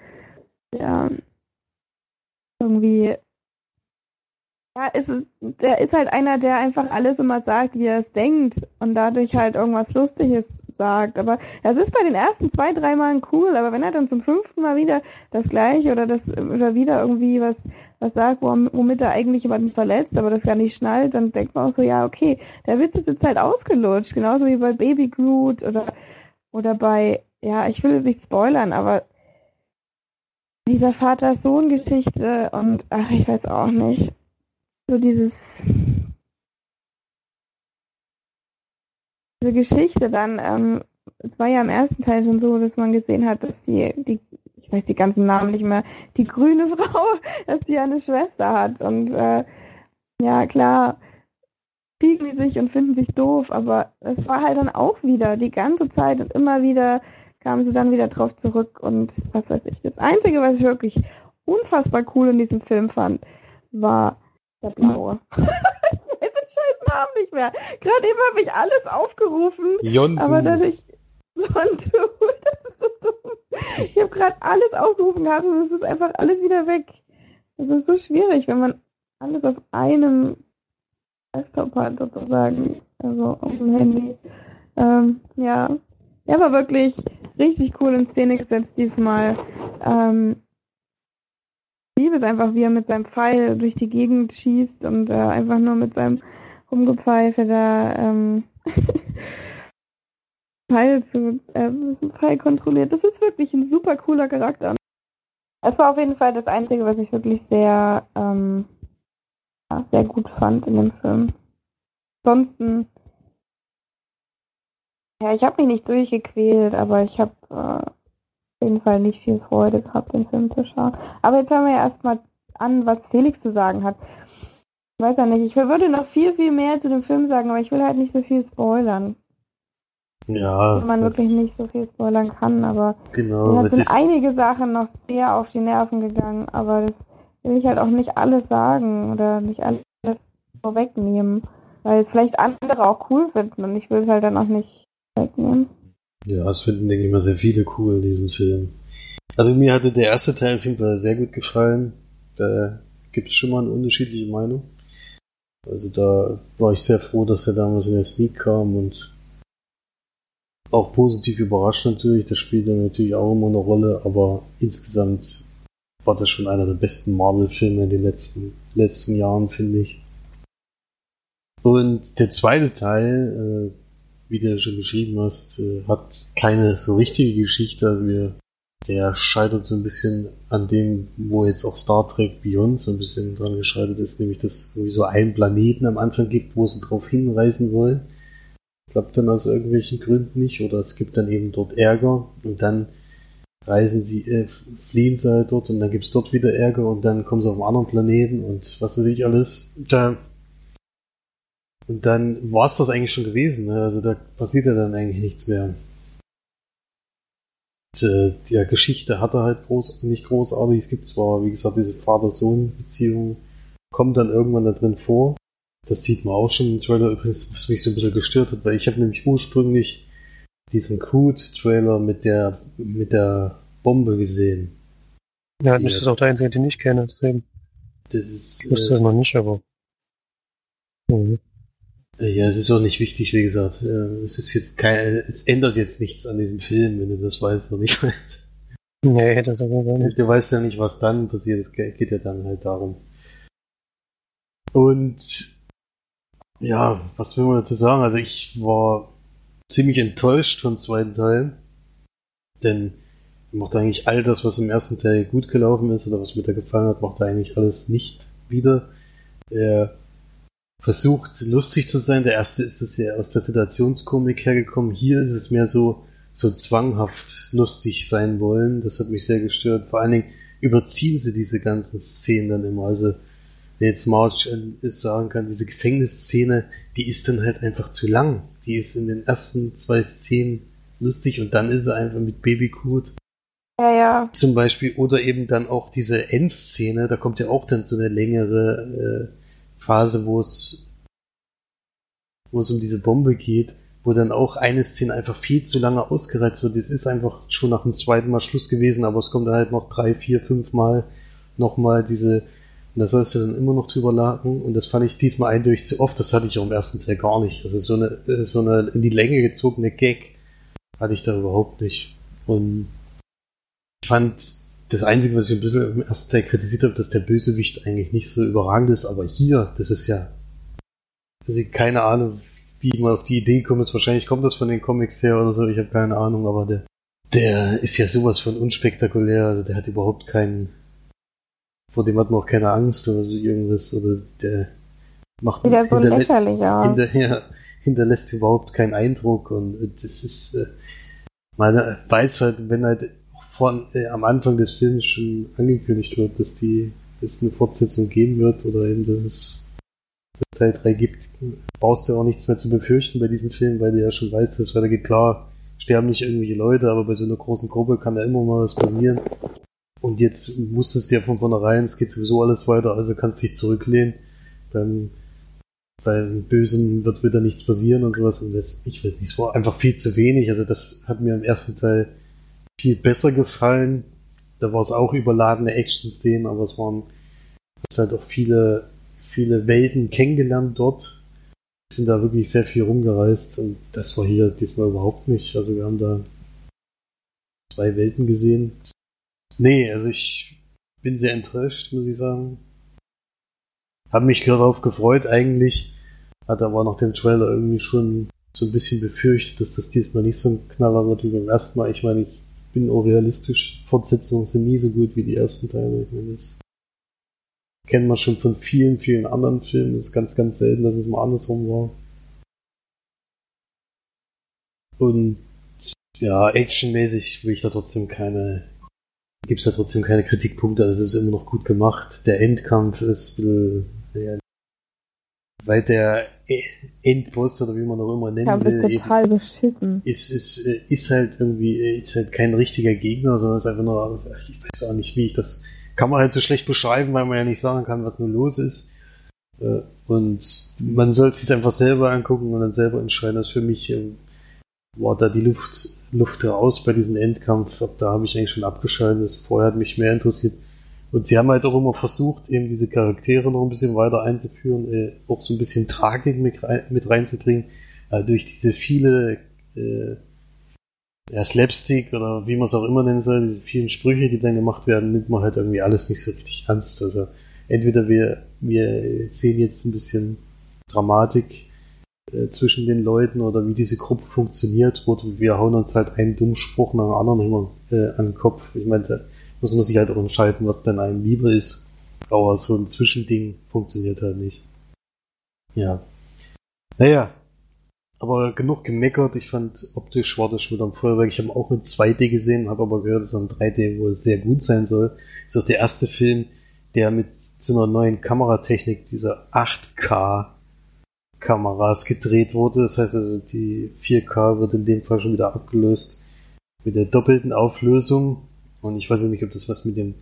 [SPEAKER 2] ja, irgendwie, ja, ist der ist halt einer, der einfach alles immer sagt, wie er es denkt und dadurch halt irgendwas Lustiges sagt. Aber das ist bei den ersten zwei, drei Malen cool, aber wenn er dann zum fünften Mal wieder das gleiche oder das oder wieder irgendwie was was sagt, womit er eigentlich jemanden verletzt, aber das gar nicht schnallt, dann denkt man auch so, ja, okay, der Witz ist jetzt halt ausgelutscht, genauso wie bei Baby Groot oder oder bei, ja, ich will jetzt nicht spoilern, aber dieser Vater-Sohn-Geschichte und ach, ich weiß auch nicht. So dieses diese Geschichte dann, ähm, es war ja im ersten Teil schon so, dass man gesehen hat, dass die, die, ich weiß die ganzen Namen nicht mehr, die grüne Frau, dass die eine Schwester hat. Und äh, ja, klar, biegen die sich und finden sich doof, aber es war halt dann auch wieder die ganze Zeit und immer wieder kamen sie dann wieder drauf zurück und was weiß ich. Das Einzige, was ich wirklich unfassbar cool in diesem Film fand, war der Blaue. ich weiß den scheiß Namen nicht mehr. Gerade eben habe ich alles aufgerufen.
[SPEAKER 3] Yondu.
[SPEAKER 2] Aber dadurch. Yondu, das ist so dumm. Ich habe gerade alles aufgerufen gehabt und es ist einfach alles wieder weg. Das ist so schwierig, wenn man alles auf einem Desktop hat, sozusagen. Also auf dem Handy. Ähm, ja. Er war wirklich richtig cool in Szene gesetzt diesmal. Ähm, liebe es einfach, wie er mit seinem Pfeil durch die Gegend schießt und äh, einfach nur mit seinem Rumgepfeife da ähm, Pfeil, zu, äh, Pfeil kontrolliert. Das ist wirklich ein super cooler Charakter. Es war auf jeden Fall das Einzige, was ich wirklich sehr, ähm, sehr gut fand in dem Film. Ansonsten, ja, ich habe mich nicht durchgequält, aber ich habe äh, jeden Fall nicht viel Freude gehabt, den Film zu schauen. Aber jetzt hören wir ja erstmal an, was Felix zu sagen hat. Ich weiß ja nicht, ich würde noch viel, viel mehr zu dem Film sagen, aber ich will halt nicht so viel spoilern.
[SPEAKER 3] Ja.
[SPEAKER 2] Wenn man wirklich nicht so viel spoilern kann, aber
[SPEAKER 3] Genau.
[SPEAKER 2] mir sind einige Sachen noch sehr auf die Nerven gegangen, aber das will ich halt auch nicht alles sagen oder nicht alles vorwegnehmen, weil es vielleicht andere auch cool finden und ich will es halt dann auch nicht wegnehmen.
[SPEAKER 3] Ja, das finden, denke ich mal, sehr viele cool, diesen Film. Also mir hatte der erste Teil auf jeden Fall sehr gut gefallen. Da gibt es schon mal eine unterschiedliche Meinung. Also da war ich sehr froh, dass er damals in der Sneak kam und auch positiv überrascht natürlich. Das spielt dann natürlich auch immer eine Rolle, aber insgesamt war das schon einer der besten Marvel-Filme in den letzten, letzten Jahren, finde ich. Und der zweite Teil, äh, wie du schon geschrieben hast, äh, hat keine so richtige Geschichte. Also wir, der scheitert so ein bisschen an dem, wo jetzt auch Star Trek Beyond so ein bisschen dran gescheitert ist, nämlich dass es so einen Planeten am Anfang gibt, wo sie drauf hinreisen wollen. Das klappt dann aus irgendwelchen Gründen nicht oder es gibt dann eben dort Ärger und dann reisen sie, äh, fliehen sie halt dort und dann gibt's dort wieder Ärger und dann kommen sie auf einen anderen Planeten und was weiß ich alles. Da und dann war's das eigentlich schon gewesen. Ne? Also da passiert ja dann eigentlich nichts mehr. Und, äh, die Geschichte hat er halt groß, nicht großartig. Es gibt zwar, wie gesagt, diese Vater-Sohn-Beziehung, kommt dann irgendwann da drin vor. Das sieht man auch schon im Trailer übrigens, was mich so ein bisschen gestört hat, weil ich habe nämlich ursprünglich diesen Crude-Trailer mit der mit der Bombe gesehen.
[SPEAKER 4] Ja, das ist auch der einzige, den ich kenne, deswegen
[SPEAKER 3] Das ist
[SPEAKER 4] wusste ich das
[SPEAKER 3] äh,
[SPEAKER 4] noch nicht, aber. Mhm.
[SPEAKER 3] Ja, es ist auch nicht wichtig, wie gesagt. Äh, Es ist jetzt kein, es ändert jetzt nichts an diesem Film, wenn du das weißt oder nicht weißt.
[SPEAKER 4] Nee, das aber gar nicht.
[SPEAKER 3] Du weißt ja nicht, was dann passiert. Es ge- geht ja dann halt darum. Und ja, was will man dazu sagen? Also ich war ziemlich enttäuscht vom zweiten Teil. Denn er macht eigentlich all das, was im ersten Teil gut gelaufen ist oder was mir da gefallen hat, macht er eigentlich alles nicht wieder. Er versucht lustig zu sein. Der erste ist es ja aus der Situationskomik hergekommen. Hier ist es mehr so, so zwanghaft lustig sein wollen. Das hat mich sehr gestört. Vor allen Dingen überziehen sie diese ganzen Szenen dann immer. Also, wenn jetzt Marge äh, sagen kann, diese Gefängnisszene, die ist dann halt einfach zu lang. Die ist in den ersten zwei Szenen lustig und dann ist er einfach mit Baby gut
[SPEAKER 2] Ja, ja.
[SPEAKER 3] zum Beispiel oder eben dann auch diese Endszene, da kommt ja auch dann so eine längere äh, Phase, wo es wo es um diese Bombe geht. wo dann auch eine Szene einfach viel zu lange ausgereizt wird. Es ist einfach schon nach dem zweiten Mal Schluss gewesen, aber es kommt dann halt noch drei, vier, fünf Mal nochmal diese, und da sollst du dann immer noch drüber lachen. Und das fand ich diesmal eindeutig zu oft. Das hatte ich auch im ersten Teil gar nicht. Also so eine, so eine in die Länge gezogene Gag hatte ich da überhaupt nicht. Und ich fand, das Einzige, was ich ein bisschen im ersten Teil kritisiert habe, dass der Bösewicht eigentlich nicht so überragend ist, aber hier, das ist ja, also keine Ahnung, wie man auf die Idee kommt, ist wahrscheinlich kommt das von den Comics her oder so, ich habe keine Ahnung, aber der, der ist ja sowas von unspektakulär, also der hat überhaupt keinen, vor dem hat man auch keine Angst oder so irgendwas, oder der macht
[SPEAKER 2] Wieder so lächerlich aus.
[SPEAKER 3] hinterher hinterlässt überhaupt keinen Eindruck und das ist, äh, man weiß halt, wenn halt von, äh, am Anfang des Films schon angekündigt wird, dass die, dass es eine Fortsetzung geben wird oder eben, dass es dass Teil 3 gibt, brauchst du auch nichts mehr zu befürchten bei diesem Film, weil du ja schon weißt, dass es weitergeht. Klar, sterben nicht irgendwelche Leute, aber bei so einer großen Gruppe kann da immer mal was passieren. Und jetzt wusstest du ja von vornherein, es geht sowieso alles weiter, also kannst dich zurücklehnen. Beim, beim Bösen wird wieder nichts passieren und sowas. Und das, ich weiß nicht, es war einfach viel zu wenig. Also das hat mir im ersten Teil viel besser gefallen. Da war es auch überladene Action-Szenen, aber es waren es halt auch viele, viele Welten kennengelernt dort. Wir sind da wirklich sehr viel rumgereist und das war hier diesmal überhaupt nicht. Also wir haben da zwei Welten gesehen. Nee, also ich bin sehr enttäuscht, muss ich sagen. Hab mich darauf gefreut eigentlich, hatte aber nach dem Trailer irgendwie schon so ein bisschen befürchtet, dass das diesmal nicht so ein Knaller wird wie beim ersten Mal. Ich meine, ich bin auch realistisch. Fortsetzungen sind nie so gut wie die ersten Teile. Ich meine, das kennt man schon von vielen, vielen anderen Filmen. Es ist ganz, ganz selten, dass es mal andersrum war. Und ja, actionmäßig will ich da trotzdem keine, gibt's da trotzdem keine Kritikpunkte. Also es ist immer noch gut gemacht. Der Endkampf ist ein bisschen, ja, weil der E- Endboss oder wie man auch immer nennen
[SPEAKER 2] Ja,
[SPEAKER 3] will,
[SPEAKER 2] bist
[SPEAKER 3] eben-
[SPEAKER 2] total beschissen.
[SPEAKER 3] ist, ist, äh, ist halt irgendwie, äh, ist halt kein richtiger Gegner, sondern ist einfach nur, ich weiß auch nicht, wie ich das, kann man halt so schlecht beschreiben, weil man ja nicht sagen kann, was nur los ist. Äh, Und man soll es sich einfach selber angucken und dann selber entscheiden. Das für mich ähm, war da die Luft, Luft raus bei diesem Endkampf. Ab da habe ich eigentlich schon abgeschaltet. Das vorher hat mich mehr interessiert. Und sie haben halt auch immer versucht, eben diese Charaktere noch ein bisschen weiter einzuführen, äh, auch so ein bisschen Tragik mit, mit reinzubringen, äh, durch diese viele äh, ja, Slapstick oder wie man es auch immer nennen soll, diese vielen Sprüche, die dann gemacht werden, nimmt man halt irgendwie alles nicht so richtig ernst. Also entweder wir, wir sehen jetzt ein bisschen Dramatik äh, zwischen den Leuten oder wie diese Gruppe funktioniert, oder wir hauen uns halt einen dummen Spruch nach dem anderen immer äh, an den Kopf. Ich meine, muss man sich halt auch entscheiden, was denn einem lieber ist. Aber so ein Zwischending funktioniert halt nicht. Ja. Naja, aber genug gemeckert. Ich fand optisch war das schon wieder am Feuerwerk. Ich habe auch mit 2D gesehen, habe aber gehört, dass er in 3D wohl sehr gut sein soll. Ist auch der erste Film, der mit so einer neuen Kameratechnik, dieser 8K Kameras gedreht wurde. Das heißt also, die 4K wird in dem Fall schon wieder abgelöst mit der doppelten Auflösung. Und ich weiß nicht, ob das was mit dem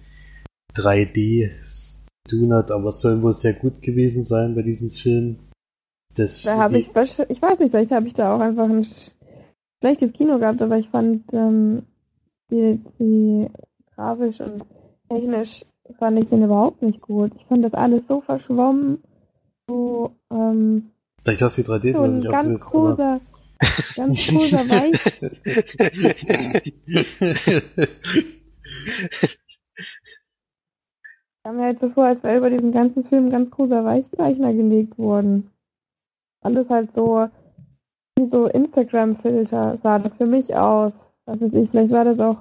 [SPEAKER 3] 3D zu tun hat, aber es soll wohl sehr gut gewesen sein bei diesem Film. Das,
[SPEAKER 2] Da habe ich, ich weiß nicht, vielleicht habe ich da auch einfach ein sch- schlechtes Kino gehabt, aber ich fand ähm, die, die grafisch und technisch fand ich den überhaupt nicht gut. Ich fand das alles so verschwommen, so, ähm,
[SPEAKER 3] Vielleicht hast du die 3D
[SPEAKER 2] so ein
[SPEAKER 3] nicht
[SPEAKER 2] ganz großer, ganz großer Weiß. kam mir halt so vor, als wäre über diesen ganzen Film ein ganz großer Weichzeichner gelegt worden. Alles halt so wie so Instagram-Filter sah das für mich aus. Was weiß ich, vielleicht war das auch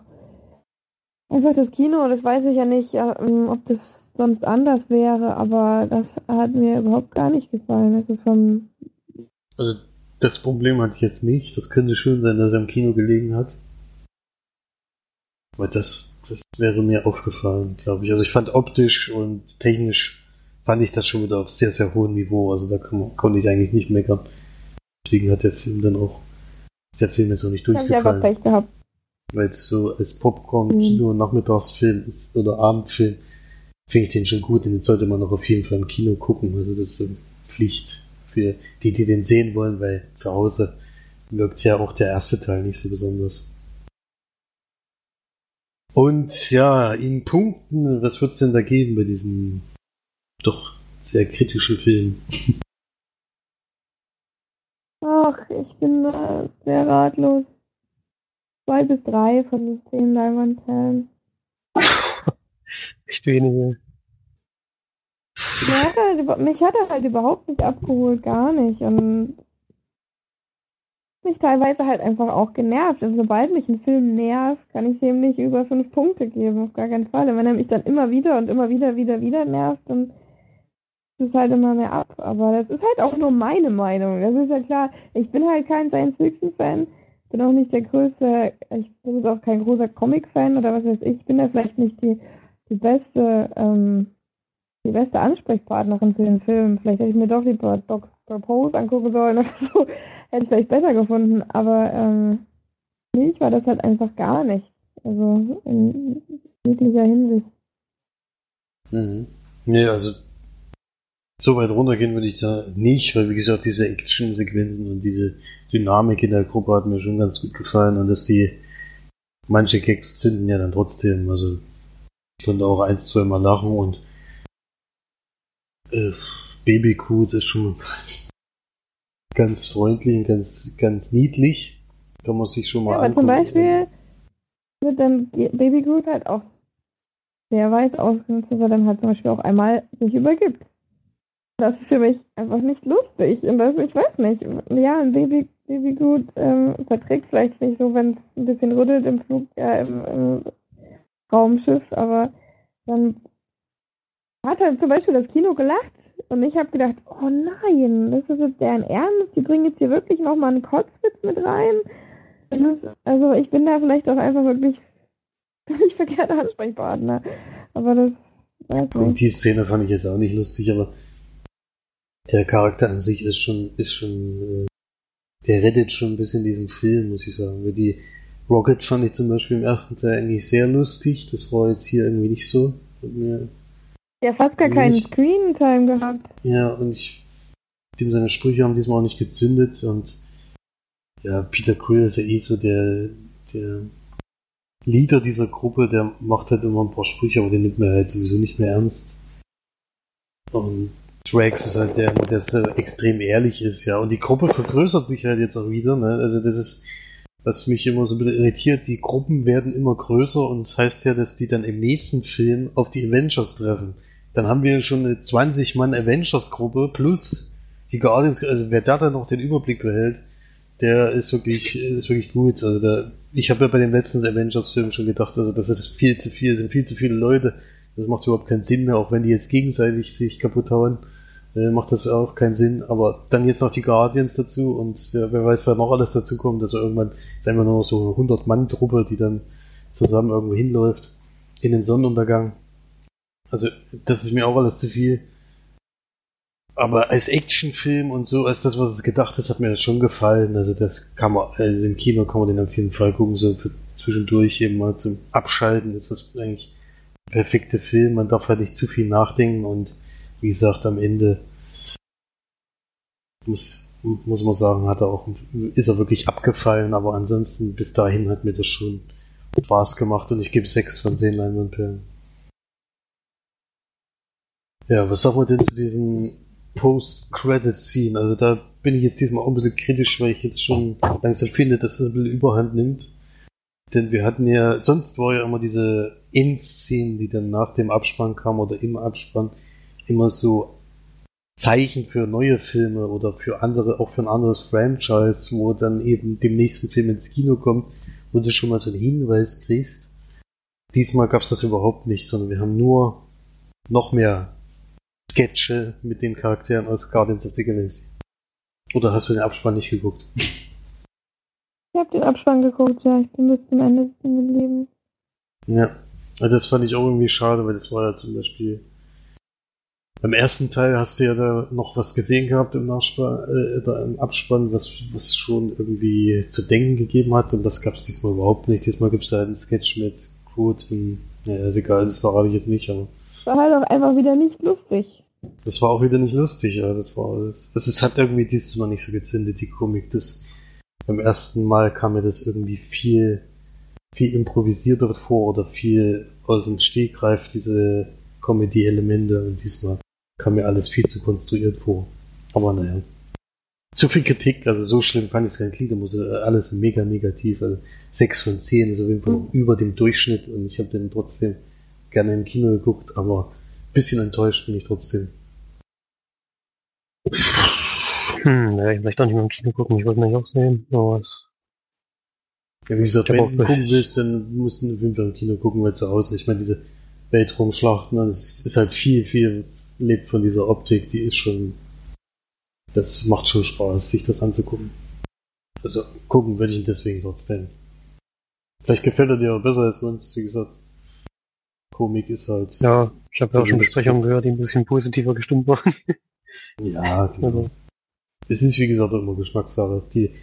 [SPEAKER 2] einfach das Kino, das weiß ich ja nicht, ähm, ob das sonst anders wäre, aber das hat mir überhaupt gar nicht gefallen. Also vom
[SPEAKER 3] Also das Problem hatte ich jetzt nicht. Das könnte schön sein, dass er im Kino gelegen hat. Aber das, das wäre mir aufgefallen, glaube ich. Also ich fand optisch und technisch fand ich das schon wieder auf sehr, sehr hohem Niveau. Also da kann, man- konnte ich eigentlich nicht meckern. Deswegen hat der Film dann auch, ist der Film jetzt auch nicht
[SPEAKER 2] hab ich
[SPEAKER 3] durchgefallen.
[SPEAKER 2] Pech gehabt.
[SPEAKER 3] Weil so als Popcorn-Kino, Nachmittagsfilm ist, oder Abendfilm, finde ich den schon gut. Den sollte man auch auf jeden Fall im Kino gucken. Also das ist so Pflicht für die, die den sehen wollen, weil zu Hause wirkt ja auch der erste Teil nicht so besonders. Und ja, in Punkten, was wird's denn da geben bei diesem doch sehr kritischen Film?
[SPEAKER 2] Ach, ich bin äh, sehr ratlos. Zwei bis drei von den zehn Leinwandperlen.
[SPEAKER 4] Echt wenige.
[SPEAKER 2] Mich hat, er halt, mich hat er halt überhaupt nicht abgeholt, gar nicht. Und mich teilweise halt einfach auch genervt. Und sobald mich ein Film nervt, kann ich dem nicht über fünf Punkte geben, auf gar keinen Fall. Und wenn er mich dann immer wieder und immer wieder, wieder, wieder nervt, dann ist es halt immer mehr ab. Aber das ist halt auch nur meine Meinung. Das ist ja klar. Ich bin halt kein Science-Fiction-Fan. Bin auch nicht der größte, ich bin auch kein großer Comic-Fan oder was weiß ich. Ich bin da vielleicht nicht die, die beste, ähm, die beste Ansprechpartnerin für den Film. Vielleicht hätte ich mir doch lieber Doc's Propose angucken sollen oder so. Hätte ich vielleicht besser gefunden. Aber ähm, für mich war das halt einfach gar nicht. Also in jeglicher Hinsicht.
[SPEAKER 3] Mhm. Nee, also so weit runtergehen würde ich da nicht, weil wie gesagt, diese Action-Sequenzen und diese Dynamik in der Gruppe hat mir schon ganz gut gefallen und dass die manche Gags zünden ja dann trotzdem. Also ich konnte auch eins, zwei Mal lachen und äh, Babycode ist schon ganz freundlich und ganz, ganz niedlich. Da muss ich schon mal
[SPEAKER 2] Ja, aber zum. Beispiel wird dann Baby Groot halt auch sehr weit ausgenutzt, dass er dann halt zum Beispiel auch einmal sich übergibt. Das ist für mich einfach nicht lustig. Und das, ich weiß nicht. Ja, ein Baby, Baby Groot ähm, verträgt vielleicht nicht so, wenn es ein bisschen rüttelt im Flug, äh, im, im Raumschiff, aber dann hat er zum Beispiel das Kino gelacht und ich habe gedacht, oh nein, das ist jetzt deren Ernst, die bringen jetzt hier wirklich nochmal einen Kotzwitz mit rein. Das also ich bin da vielleicht auch einfach wirklich völlig verkehrter Ansprechpartner. Aber das
[SPEAKER 3] Und die Szene fand ich jetzt auch nicht lustig, aber der Charakter an sich ist schon, ist schon, äh, der rettet schon ein bisschen diesen Film, muss ich sagen. Weil die Rocket fand ich zum Beispiel im ersten Teil eigentlich sehr lustig. Das war jetzt hier irgendwie nicht so. Hat mir,
[SPEAKER 2] Der hat fast gar keinen Screen-Time gehabt.
[SPEAKER 3] ja, und ich, dem seine Sprüche haben diesmal auch nicht gezündet und ja, Peter Quill ist ja eh so der, der Leader dieser Gruppe, der macht halt immer ein paar Sprüche, aber den nimmt man halt sowieso nicht mehr ernst. Und Drax ist halt der, der so extrem ehrlich ist, ja. Und die Gruppe vergrößert sich halt jetzt auch wieder, ne? Also das ist, was mich immer so ein bisschen irritiert, die Gruppen werden immer größer und das heißt ja, dass die dann im nächsten Film auf die Avengers treffen. Dann haben wir schon eine 20-Mann Avengers-Gruppe plus die Guardians, also wer da dann noch den Überblick behält, der ist wirklich, ist wirklich gut. Also da, ich habe ja bei dem letzten Avengers-Film schon gedacht, also das ist viel zu viel, sind viel zu viele Leute. Das macht überhaupt keinen Sinn mehr, auch wenn die jetzt gegenseitig sich kaputt hauen, äh, macht das auch keinen Sinn. Aber dann jetzt noch die Guardians dazu und ja, wer weiß, wer noch alles dazu kommt. Also irgendwann ist einfach nur noch so eine 100-Mann-Truppe, die dann zusammen irgendwo hinläuft in den Sonnenuntergang. Also das ist mir auch alles zu viel. Aber als Actionfilm und so, als das, was es gedacht ist, hat mir das schon gefallen. Also das kann man, also im Kino kann man den auf jeden Fall gucken, so für zwischendurch eben mal zum Abschalten ist das eigentlich der perfekte Film. Man darf halt nicht zu viel nachdenken und wie gesagt, am Ende muss, muss man sagen, hat er auch, ist er wirklich abgefallen, aber ansonsten bis dahin hat mir das schon Spaß gemacht und ich gebe sechs von zehn Leinwandperlen. Ja, was sagen wir denn zu diesem Post-Credit-Scene? Also da bin ich jetzt diesmal auch ein bisschen kritisch, weil ich jetzt schon langsam finde, dass das ein bisschen Überhand nimmt. Denn wir hatten ja, sonst war ja immer diese Endszenen, die dann nach dem Abspann kamen oder im Abspann, immer so Zeichen für neue Filme oder für andere, auch für ein anderes Franchise, wo dann eben dem nächsten Film ins Kino kommt, wo du schon mal so einen Hinweis kriegst. Diesmal gab es das überhaupt nicht, sondern wir haben nur noch mehr Sketche mit den Charakteren aus Guardians of the Galaxy. Oder hast du den Abspann nicht geguckt?
[SPEAKER 2] Ich habe den Abspann geguckt, ja. Ich bin bis zum Ende sitzen geblieben.
[SPEAKER 3] Ja, also das fand ich auch irgendwie schade, weil das war ja zum Beispiel beim ersten Teil hast du ja da noch was gesehen gehabt im Nachspann, äh, im Abspann, was, was schon irgendwie zu denken gegeben hat und das gab es diesmal überhaupt nicht. Diesmal gibt es halt einen Sketch mit Groot und, naja, ist egal, das verrate ich jetzt nicht, aber
[SPEAKER 2] War halt auch einfach wieder nicht lustig.
[SPEAKER 3] Das war auch wieder nicht lustig, ja, das war alles. Das ist, hat irgendwie dieses Mal nicht so gezündet, die Komik, das beim ersten Mal kam mir das irgendwie viel, viel improvisierter vor oder viel aus dem Stegreif, diese Comedy-Elemente und diesmal kam mir alles viel zu konstruiert vor. Aber naja. Zu viel Kritik, also so schlimm fand ich es gar nicht, klingt immer so alles mega negativ. Also 6 von 10 ist auf jeden Fall
[SPEAKER 2] Mhm.
[SPEAKER 3] über dem Durchschnitt und ich habe den trotzdem gerne im Kino geguckt, aber ein bisschen enttäuscht bin ich trotzdem.
[SPEAKER 4] Hm, ja, ich möchte auch nicht mehr im Kino gucken, ich wollte ihn eigentlich auch sehen, aber es,
[SPEAKER 3] Ja, wie gesagt, wenn du gucken willst, dann musst du auf jeden Fall im Kino gucken, weil zu Hause, ich meine, diese Weltraumschlachten, das ist halt viel, viel, lebt von dieser Optik, die ist schon, das macht schon Spaß, sich das anzugucken. Also, gucken würde ich ihn deswegen trotzdem. Vielleicht gefällt er dir auch besser als uns, wie gesagt. Komik ist halt,
[SPEAKER 4] ja, ich habe ja auch schon
[SPEAKER 3] Also
[SPEAKER 4] Besprechungen gehört, die ein bisschen positiver gestimmt waren.
[SPEAKER 3] ja, genau.
[SPEAKER 4] Also,
[SPEAKER 3] Es ist, wie gesagt, immer Geschmackssache. Die,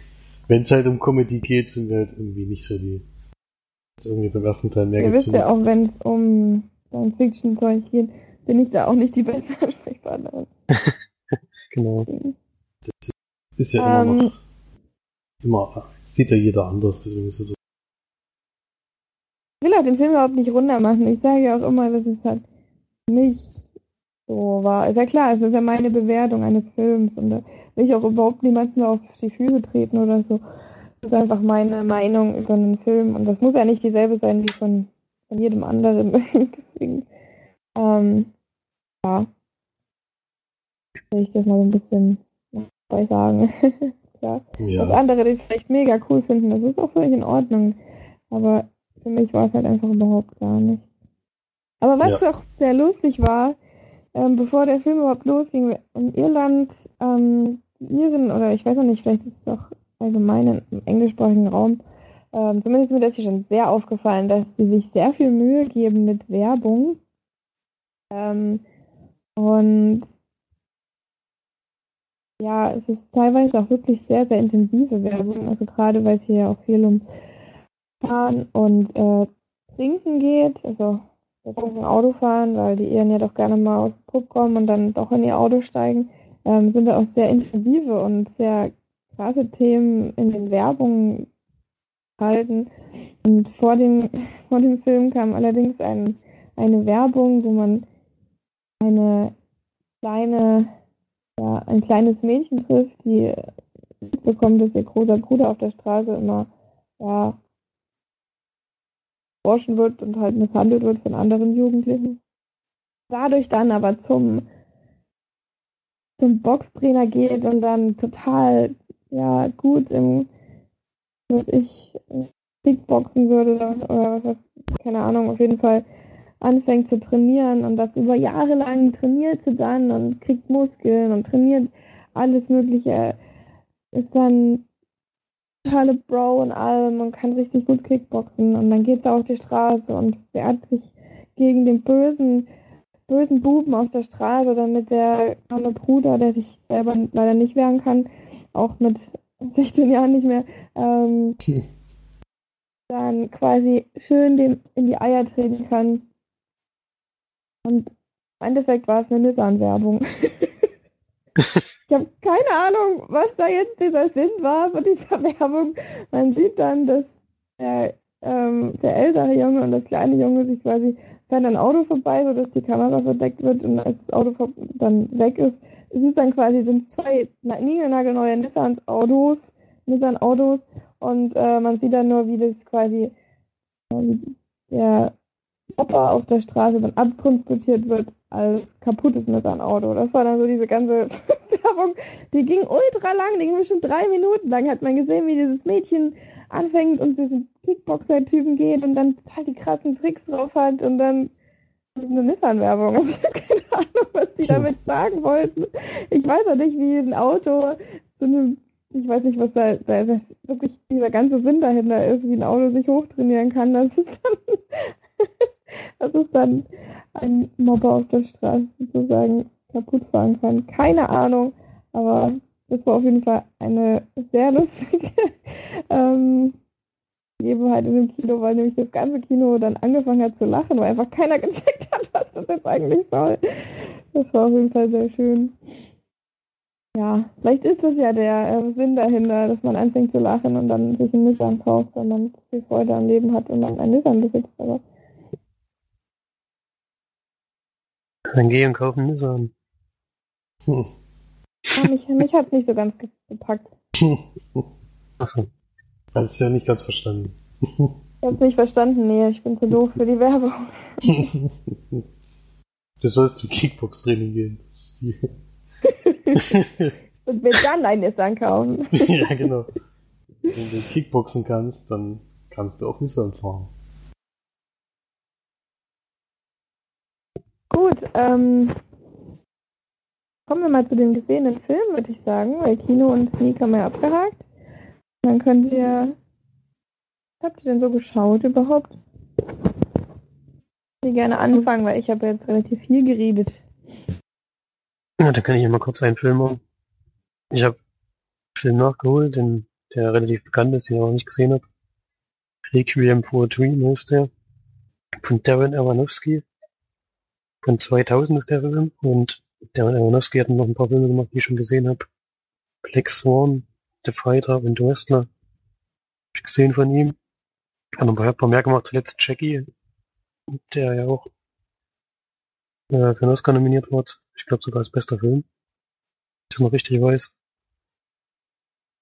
[SPEAKER 3] wenn es halt um Comedy geht, sind wir halt irgendwie nicht so die, irgendwie beim ersten Teil mehr
[SPEAKER 2] Ihr wisst ja auch, wenn es um Science-Fiction-Zeug geht, bin ich da auch nicht die beste Ansprechpartnerin.
[SPEAKER 4] genau.
[SPEAKER 3] Ist ja immer
[SPEAKER 2] Ähm,
[SPEAKER 3] noch. Immer, sieht ja jeder anders, deswegen ist es so.
[SPEAKER 2] Ich will auch den Film überhaupt nicht runter machen. Ich sage ja auch immer, dass es halt nicht so war. Ist ja klar, es ist ja meine Bewertung eines Films und da will ich auch überhaupt niemanden auf die Füße treten oder so. Das ist einfach meine Meinung über einen Film und das muss ja nicht dieselbe sein wie von, von jedem anderen. Deswegen, ähm, ja, will ich das mal so ein bisschen dabei sagen. Dass
[SPEAKER 3] Ja,
[SPEAKER 2] andere den vielleicht mega cool finden, das ist auch völlig in Ordnung. Aber für mich war es halt einfach überhaupt gar nicht. Aber was auch sehr lustig war, ähm, bevor der Film überhaupt losging, in Irland, ähm, Iren, oder ich weiß auch nicht, vielleicht ist es auch allgemein im englischsprachigen Raum, ähm, zumindest ist mir das hier schon sehr aufgefallen, dass sie sich sehr viel Mühe geben mit Werbung. Ähm, und ja, es ist teilweise auch wirklich sehr, sehr intensive Werbung. Also gerade weil es hier ja auch viel um Fahren und äh, Trinken geht. Also betrunken Auto fahren, weil die Iren ja doch gerne mal aus dem Pub kommen und dann doch in ihr Auto steigen. Ähm, sind da auch sehr intensive und sehr krasse Themen in den Werbungen halten. Und vor dem, vor dem Film kam allerdings ein, eine Werbung, wo man eine kleine ja, ein kleines Mädchen trifft, die bekommt, dass ihr großer Bruder auf der Straße immer ja, borschen wird und halt misshandelt wird von anderen Jugendlichen. Dadurch dann aber zum, zum Boxtrainer geht und dann total ja, gut im, was ich, Kickboxen würde oder, was, keine Ahnung, auf jeden Fall anfängt zu trainieren und das über Jahre lang trainiert sie dann und kriegt Muskeln und trainiert alles Mögliche, ist dann totale Bro und allem und kann richtig gut Kickboxen und dann geht er auf die Straße und wehrt sich gegen den bösen, bösen Buben auf der Straße, damit der arme Bruder, der sich selber leider nicht wehren kann, auch mit 16 Jahren nicht mehr, ähm, dann quasi schön dem in die Eier treten kann. Und im Endeffekt war es eine Nissan-Werbung. ich habe keine Ahnung, was da jetzt dieser Sinn war von dieser Werbung. Man sieht dann, dass der, ähm, der ältere Junge und das kleine Junge sich quasi fährt ein Auto vorbei, sodass die Kamera verdeckt wird und als das Auto dann weg ist, es ist dann quasi sind zwei niegelnagelneue Nissan-Autos, Nissan-Autos und äh, man sieht dann nur, wie das quasi äh, der Opa auf der Straße dann abtransportiert wird als kaputtes Nissan-Auto. Das war dann so diese ganze Werbung. Die ging ultra lang, die ging bestimmt drei Minuten lang. Hat man gesehen, wie dieses Mädchen anfängt und diesen Kickboxer-Typen geht und dann total die krassen Tricks drauf hat und dann eine Nissan-Werbung. Also ich habe keine Ahnung, was die damit sagen wollten. Ich weiß auch nicht, wie ein Auto so eine, ich weiß nicht, was da, da was wirklich dieser ganze Sinn dahinter ist, wie ein Auto sich hochtrainieren kann. Das ist dann, das ist dann ein Mobber auf der Straße sozusagen kaputt fahren kann. Keine Ahnung, aber das war auf jeden Fall eine sehr lustige ähm, Gegebenheit in dem Kino, weil nämlich das ganze Kino dann angefangen hat zu lachen, weil einfach keiner gecheckt hat, was das jetzt eigentlich soll. Das war auf jeden Fall sehr schön. Ja, vielleicht ist das ja der äh, Sinn dahinter, dass man anfängt zu lachen und dann sich einen Nissan kauft und dann viel Freude am Leben hat und dann einen Nissan besitzt. Aber
[SPEAKER 4] Dann geh und kauf einen Nissan.
[SPEAKER 3] Hm.
[SPEAKER 2] ja, mich, mich hat es nicht so ganz ge- gepackt.
[SPEAKER 4] Achso.
[SPEAKER 3] Hat es ja nicht ganz verstanden.
[SPEAKER 2] Ich hab's nicht verstanden, nee, ich bin zu doof für die Werbung.
[SPEAKER 3] du sollst zum Kickbox-Training gehen.
[SPEAKER 2] Und mir dann ein Nissan kaufen.
[SPEAKER 3] ja, genau. Wenn du Kickboxen kannst, dann kannst du auch Nissan fahren.
[SPEAKER 2] Gut, ähm, kommen wir mal zu dem gesehenen Film, würde ich sagen, weil Kino und Sneak haben wir ja abgehakt. Dann könnt ihr, was habt ihr denn so geschaut überhaupt? Ich will gerne anfangen, weil ich habe jetzt relativ viel geredet.
[SPEAKER 4] Ja, da kann ich ja mal kurz einen Film machen. Ich habe einen Film nachgeholt, den, der relativ bekannt ist, den ich noch nicht gesehen habe. Requiem for a Dream heißt der. Von Darren Aronofsky. Von 2000 ist der Film. Und Darren Aronofsky hat noch ein paar Filme gemacht, die ich schon gesehen habe. Black Swan, The Fighter und Wrestler. Hab ich gesehen von ihm. Hat noch ein paar mehr gemacht, zuletzt Jackie. Der ja auch äh, für einen Oscar nominiert wurde. Ich glaube sogar als bester Film. Wenn ich das noch richtig weiß.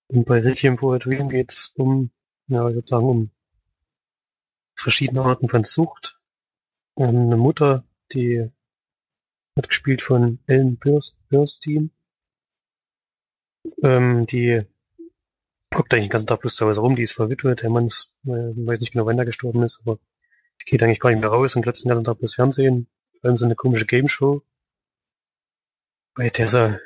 [SPEAKER 4] Und bei Requiem for a Dream geht's um, ja, ich würde sagen, um verschiedene Arten von Sucht. Ähm, eine Mutter, die wird gespielt von Ellen Burst, Burstyn. Ähm, die guckt eigentlich den ganzen Tag bloß zu Hause rum, die ist verwitwet, der Mann ist, äh, weiß nicht genau, wann er gestorben ist, aber die geht eigentlich gar nicht mehr raus und glotzt den ganzen Tag bloß Fernsehen, vor allem so eine komische Game Show, bei der sie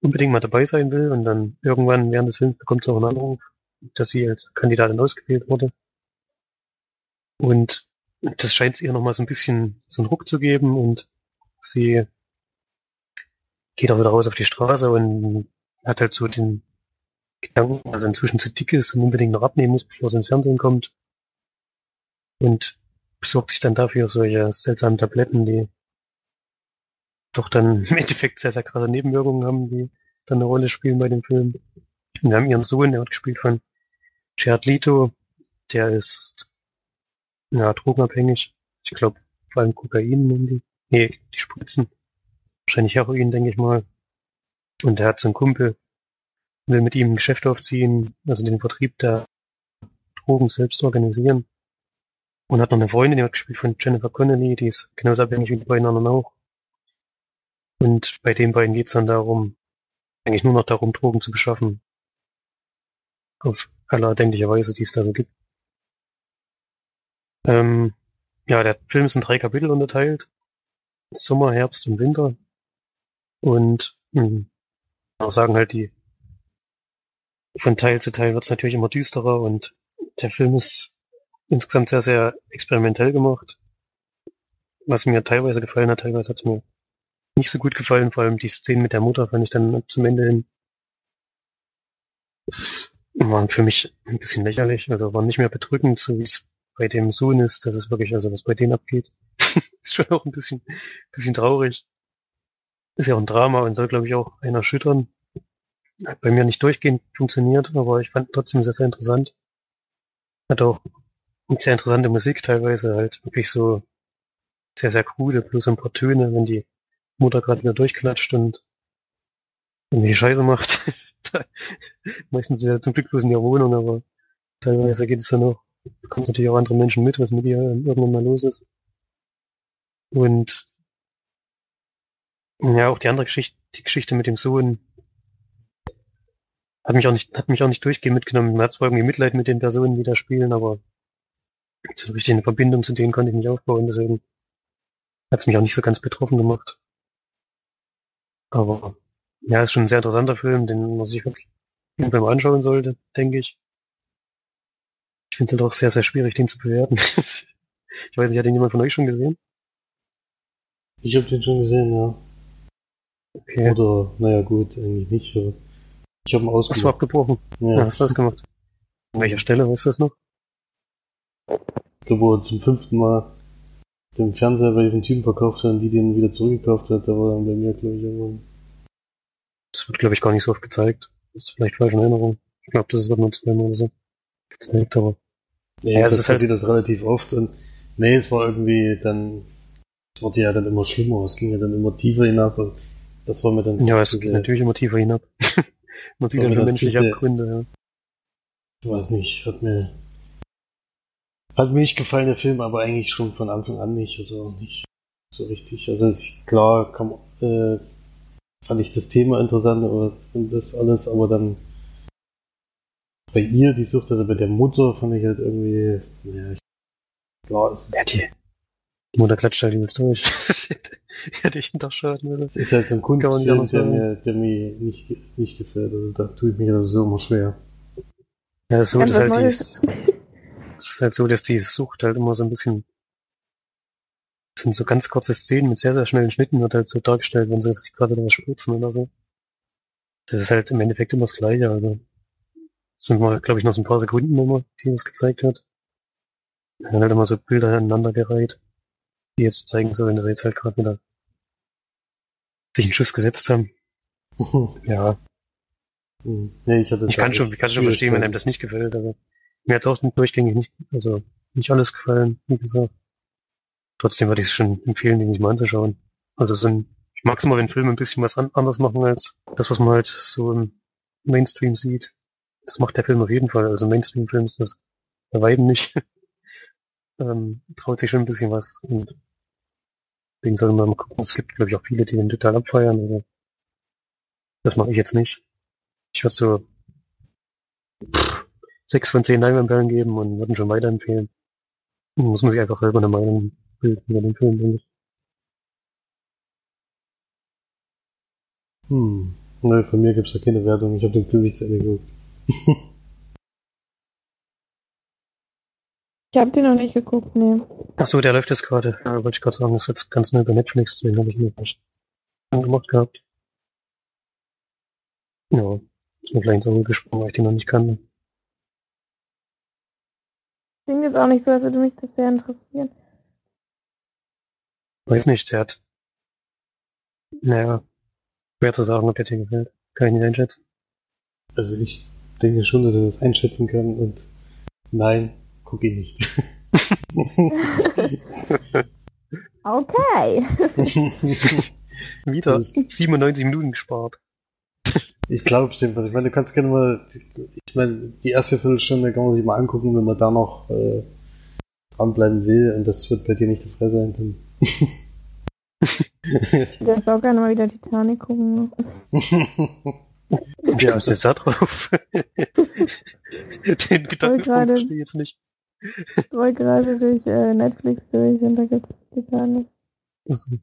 [SPEAKER 4] unbedingt mal dabei sein will und dann irgendwann während des Films bekommt sie auch einen Anruf, dass sie als Kandidatin ausgewählt wurde. Und das scheint ihr nochmal so ein bisschen so einen Ruck zu geben und sie geht auch wieder raus auf die Straße und hat halt so den Gedanken, dass er inzwischen zu dick ist und unbedingt noch abnehmen muss, bevor sie ins Fernsehen kommt. Und besorgt sich dann dafür solche seltsamen Tabletten, die doch dann im Endeffekt sehr, sehr krasse Nebenwirkungen haben, die dann eine Rolle spielen bei dem Film. Und wir haben ihren Sohn, der wird gespielt von Jared Leto, der ist ja drogenabhängig. Ich glaube, vor allem Kokain nehmen die. Nee, die spritzen. Wahrscheinlich Heroin, denke ich mal. Und der hat so einen Kumpel, will mit ihm ein Geschäft aufziehen, also den Vertrieb der Drogen selbst organisieren. Und hat noch eine Freundin, die wird gespielt von Jennifer Connelly, die ist genauso abhängig wie die beiden anderen auch. Und bei den beiden geht's dann darum, eigentlich nur noch darum, Drogen zu beschaffen. Auf aller erdenklicher Weise, die es da so gibt. Ähm, ja, der Film ist in drei Kapitel unterteilt. Sommer, Herbst und Winter. Und mh, auch sagen halt die von Teil zu Teil wird's natürlich immer düsterer und der Film ist insgesamt sehr, sehr experimentell gemacht. Was mir teilweise gefallen hat, teilweise hat's mir nicht so gut gefallen, vor allem die Szenen mit der Mutter fand ich dann zum Ende hin waren für mich ein bisschen lächerlich, also waren nicht mehr bedrückend, so wie es bei dem Sohn ist, das ist wirklich, also was bei denen abgeht, ist schon auch ein bisschen, bisschen traurig. Ist ja auch ein Drama und soll, glaube ich, auch einen erschüttern. Hat bei mir nicht durchgehend funktioniert, aber ich fand trotzdem sehr, sehr interessant. Hat auch sehr interessante Musik teilweise, halt wirklich so sehr, sehr krude, bloß ein paar Töne, wenn die Mutter gerade wieder durchklatscht und irgendwie Scheiße macht. Meistens ist ja zum Glück bloß in ihrer Wohnung, aber teilweise geht es dann auch, bekommt natürlich auch andere Menschen mit, was mit ihr irgendwann mal los ist. Und ja, auch die andere Geschichte, die Geschichte mit dem Sohn hat mich auch nicht, hat mich auch nicht durchgehend mitgenommen. Man hat zwar irgendwie Mitleid mit den Personen, die da spielen, aber so richtig eine Verbindung zu denen konnte ich nicht aufbauen, deswegen hat es mich auch nicht so ganz betroffen gemacht. Aber ja, ist schon ein sehr interessanter Film, den man sich wirklich mal anschauen sollte, denke ich. Ich finde es halt auch sehr, sehr schwierig, den zu bewerten. ich weiß nicht, hat den jemand von euch schon gesehen?
[SPEAKER 3] Ich habe den schon gesehen, ja.
[SPEAKER 4] Okay.
[SPEAKER 3] Oder, naja gut, eigentlich nicht, aber ich habe ihn
[SPEAKER 4] Hast du
[SPEAKER 3] ausgemacht.
[SPEAKER 4] abgebrochen? Ja,
[SPEAKER 3] Ja,
[SPEAKER 4] hast du das gemacht? An welcher Stelle, weißt du das noch?
[SPEAKER 3] ich glaube, wo er zum fünften Mal den Fernseher bei diesen Typen verkauft hat und die den wieder zurückgekauft hat, da war dann bei mir, glaube ich, irgendwann.
[SPEAKER 4] Das wird, glaube ich, gar nicht so oft gezeigt. Das ist vielleicht falsche Erinnerung. Ich glaube, das wird nur zweimal oder so gezeigt, aber
[SPEAKER 3] Nee,
[SPEAKER 4] Ja, es
[SPEAKER 3] das
[SPEAKER 4] ist halt-
[SPEAKER 3] passiert das relativ oft und nee, es war irgendwie dann, es wurde ja dann immer schlimmer, es ging ja dann immer tiefer hinab und das war mir dann
[SPEAKER 4] ja, es
[SPEAKER 3] sehr-
[SPEAKER 4] natürlich immer tiefer hinab. Man sieht dann
[SPEAKER 3] dann
[SPEAKER 4] menschliche Abgründe, ja.
[SPEAKER 3] Ich weiß nicht, hat mir hat mir nicht gefallen, der Film, aber eigentlich schon von Anfang an nicht, also nicht so richtig. Also klar kam, äh, fand ich das Thema interessant aber, und das alles, aber dann bei ihr, die Sucht, also bei der Mutter, fand ich halt irgendwie, ja, ich, klar, es
[SPEAKER 4] Ja, die die Mutter klatscht halt übelst durch. die hätte ich einen Tag schaden müssen.
[SPEAKER 3] es ist halt so ein Kunstfilm, der mir, der mir nicht, nicht gefällt. Also da tue ich mich sowieso immer schwer.
[SPEAKER 4] Ja, das ist so, dass
[SPEAKER 2] was
[SPEAKER 4] halt die, es ist halt so, dass die Sucht halt immer so ein bisschen, es sind so ganz kurze Szenen mit sehr, sehr schnellen Schnitten, wird halt so dargestellt, wenn sie sich gerade was spritzen oder so. Das ist halt im Endeffekt immer das Gleiche, also. Sind mal, glaube ich, noch so ein paar Sekunden immer, die das gezeigt hat. Dann halt immer so Bilder aneinandergereiht, die jetzt zeigen sollen, dass sie jetzt halt gerade wieder sich einen Schuss gesetzt haben. Ja,
[SPEAKER 3] Hm. nee, ich
[SPEAKER 4] ich kann schon, ich kann schon verstehen, wenn einem das nicht gefällt. Also, mir hat es auch durchgängig nicht, also nicht alles gefallen, wie gesagt. Trotzdem würde ich es schon empfehlen, den sich mal anzuschauen. Also so ein, ich mag es immer, wenn Filme ein bisschen was an, anders machen als das, was man halt so im Mainstream sieht. Das macht der Film auf jeden Fall. Also Mainstream-Film ist das bei Weitem nicht. ähm, traut sich schon ein bisschen was und den soll man mal gucken. Es gibt, glaube ich, auch viele, die den total abfeiern. Also das mache ich jetzt nicht. Ich würde so pff, sechs von zehn Leinwandperlen geben und würden schon weiterempfehlen. Muss man sich einfach selber eine Meinung bilden über den Film, denke ich.
[SPEAKER 3] Hm. Nö, von mir gibt's da keine Wertung. Ich habe den Film nicht zu Ende geguckt.
[SPEAKER 2] Ich habe den noch nicht geguckt, nee.
[SPEAKER 4] Ach so, der läuft jetzt gerade. Ja, wollte ich gerade sagen, das ist jetzt ganz neu bei Netflix, den habe ich mir nicht angemacht gehabt. Ja, ist mir gleich ins Auge gesprungen, weil ich den noch nicht kannte.
[SPEAKER 2] Klingt jetzt auch nicht so, als würde mich das sehr interessieren.
[SPEAKER 4] Weiß nicht, der hat. Naja, schwer zu sagen, ob der dir gefällt. Kann ich nicht einschätzen.
[SPEAKER 3] Also ich denke schon, dass er das einschätzen kann und nein, guck ihn nicht.
[SPEAKER 2] Okay.
[SPEAKER 4] Wieder
[SPEAKER 3] Das
[SPEAKER 4] 97 Minuten gespart.
[SPEAKER 3] ich glaube es jedenfalls. Ich meine, du kannst gerne mal, ich meine, die erste Viertelstunde kann man sich mal angucken, wenn man da noch äh, dranbleiben will und das wird bei dir nicht der Fall sein, dann.
[SPEAKER 2] Ich würde auch gerne mal wieder Titanic gucken.
[SPEAKER 4] Ja, ist jetzt da drauf. Den Gedanken verstehe ich jetzt nicht.
[SPEAKER 2] Ich wollte gerade durch äh, Netflix durch und da gibt's Titanic.
[SPEAKER 4] Also,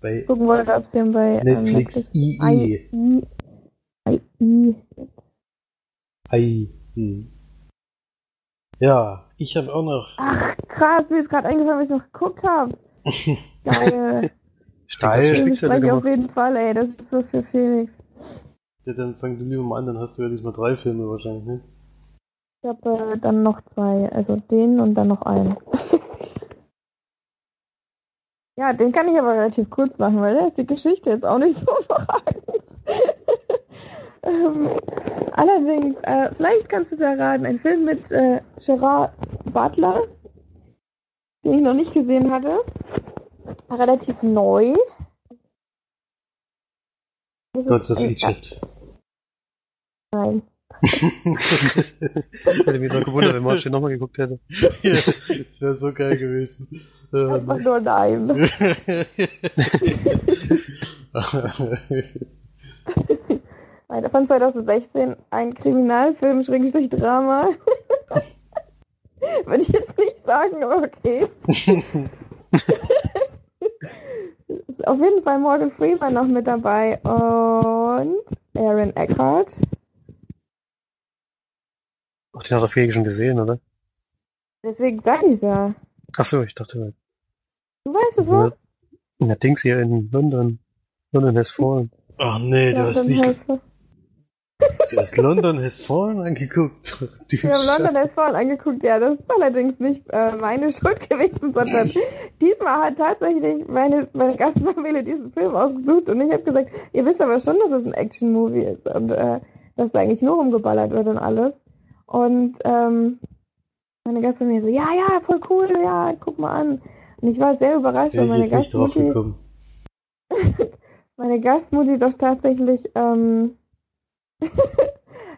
[SPEAKER 3] bei
[SPEAKER 2] Gucken wollte, ob sie ihn bei ähm,
[SPEAKER 3] Netflix E.
[SPEAKER 2] I,
[SPEAKER 3] II. Hm. Ja, ich habe auch noch.
[SPEAKER 2] Ach, krass, mir ist gerade eingefallen, was ich noch geguckt habe. Geil.
[SPEAKER 4] ich denke, das
[SPEAKER 2] Den bespreche ich auf jeden Fall, ey. Das ist was für Felix.
[SPEAKER 3] Ja, dann fang du lieber mal an, dann hast du ja diesmal drei Filme wahrscheinlich, ne?
[SPEAKER 2] Ich habe äh, dann noch zwei. Also den und dann noch einen. ja, den kann ich aber relativ kurz machen, weil da ist die Geschichte jetzt auch nicht so überragend. ähm, allerdings, äh, vielleicht kannst du es erraten, ein Film mit äh, Gerard Butler, den ich noch nicht gesehen hatte. Relativ neu.
[SPEAKER 3] Gods of Egypt.
[SPEAKER 2] Nein.
[SPEAKER 4] Hätte mich so gewundert, wenn Martin nochmal geguckt hätte.
[SPEAKER 3] ja, das wäre so geil gewesen.
[SPEAKER 2] Einfach nur nein. Einer von 2016, ein Kriminalfilm, Schrägstrich Drama. Würde ich jetzt nicht sagen, aber okay. ist auf jeden Fall Morgan Freeman noch mit dabei und Aaron Eckhart.
[SPEAKER 4] Ach, den hat der Felix schon gesehen, oder?
[SPEAKER 2] Deswegen sag ich's ja.
[SPEAKER 4] Ach so, ich dachte,
[SPEAKER 2] Du weißt es wohl?
[SPEAKER 4] ja, Dings hier in London. London has fallen.
[SPEAKER 3] Ach nee, du hast nicht. Du hast London has Fallen angeguckt. Du
[SPEAKER 2] Wir haben. London has Fallen angeguckt, ja, das ist allerdings nicht äh, meine Schuld gewesen, sondern diesmal hat tatsächlich meine, meine Gastfamilie diesen Film ausgesucht und ich habe gesagt, ihr wisst aber schon, dass es ein Action-Movie ist und äh, dass da eigentlich nur rumgeballert wird und alles. Und ähm, meine Gastfamilie so, ja, ja, voll cool, ja, guck mal an. Und ich war sehr überrascht, weil
[SPEAKER 3] ich
[SPEAKER 2] meine
[SPEAKER 3] jetzt nicht drauf
[SPEAKER 2] Gastmutti,
[SPEAKER 3] gekommen.
[SPEAKER 2] meine Gastmutti doch tatsächlich ähm,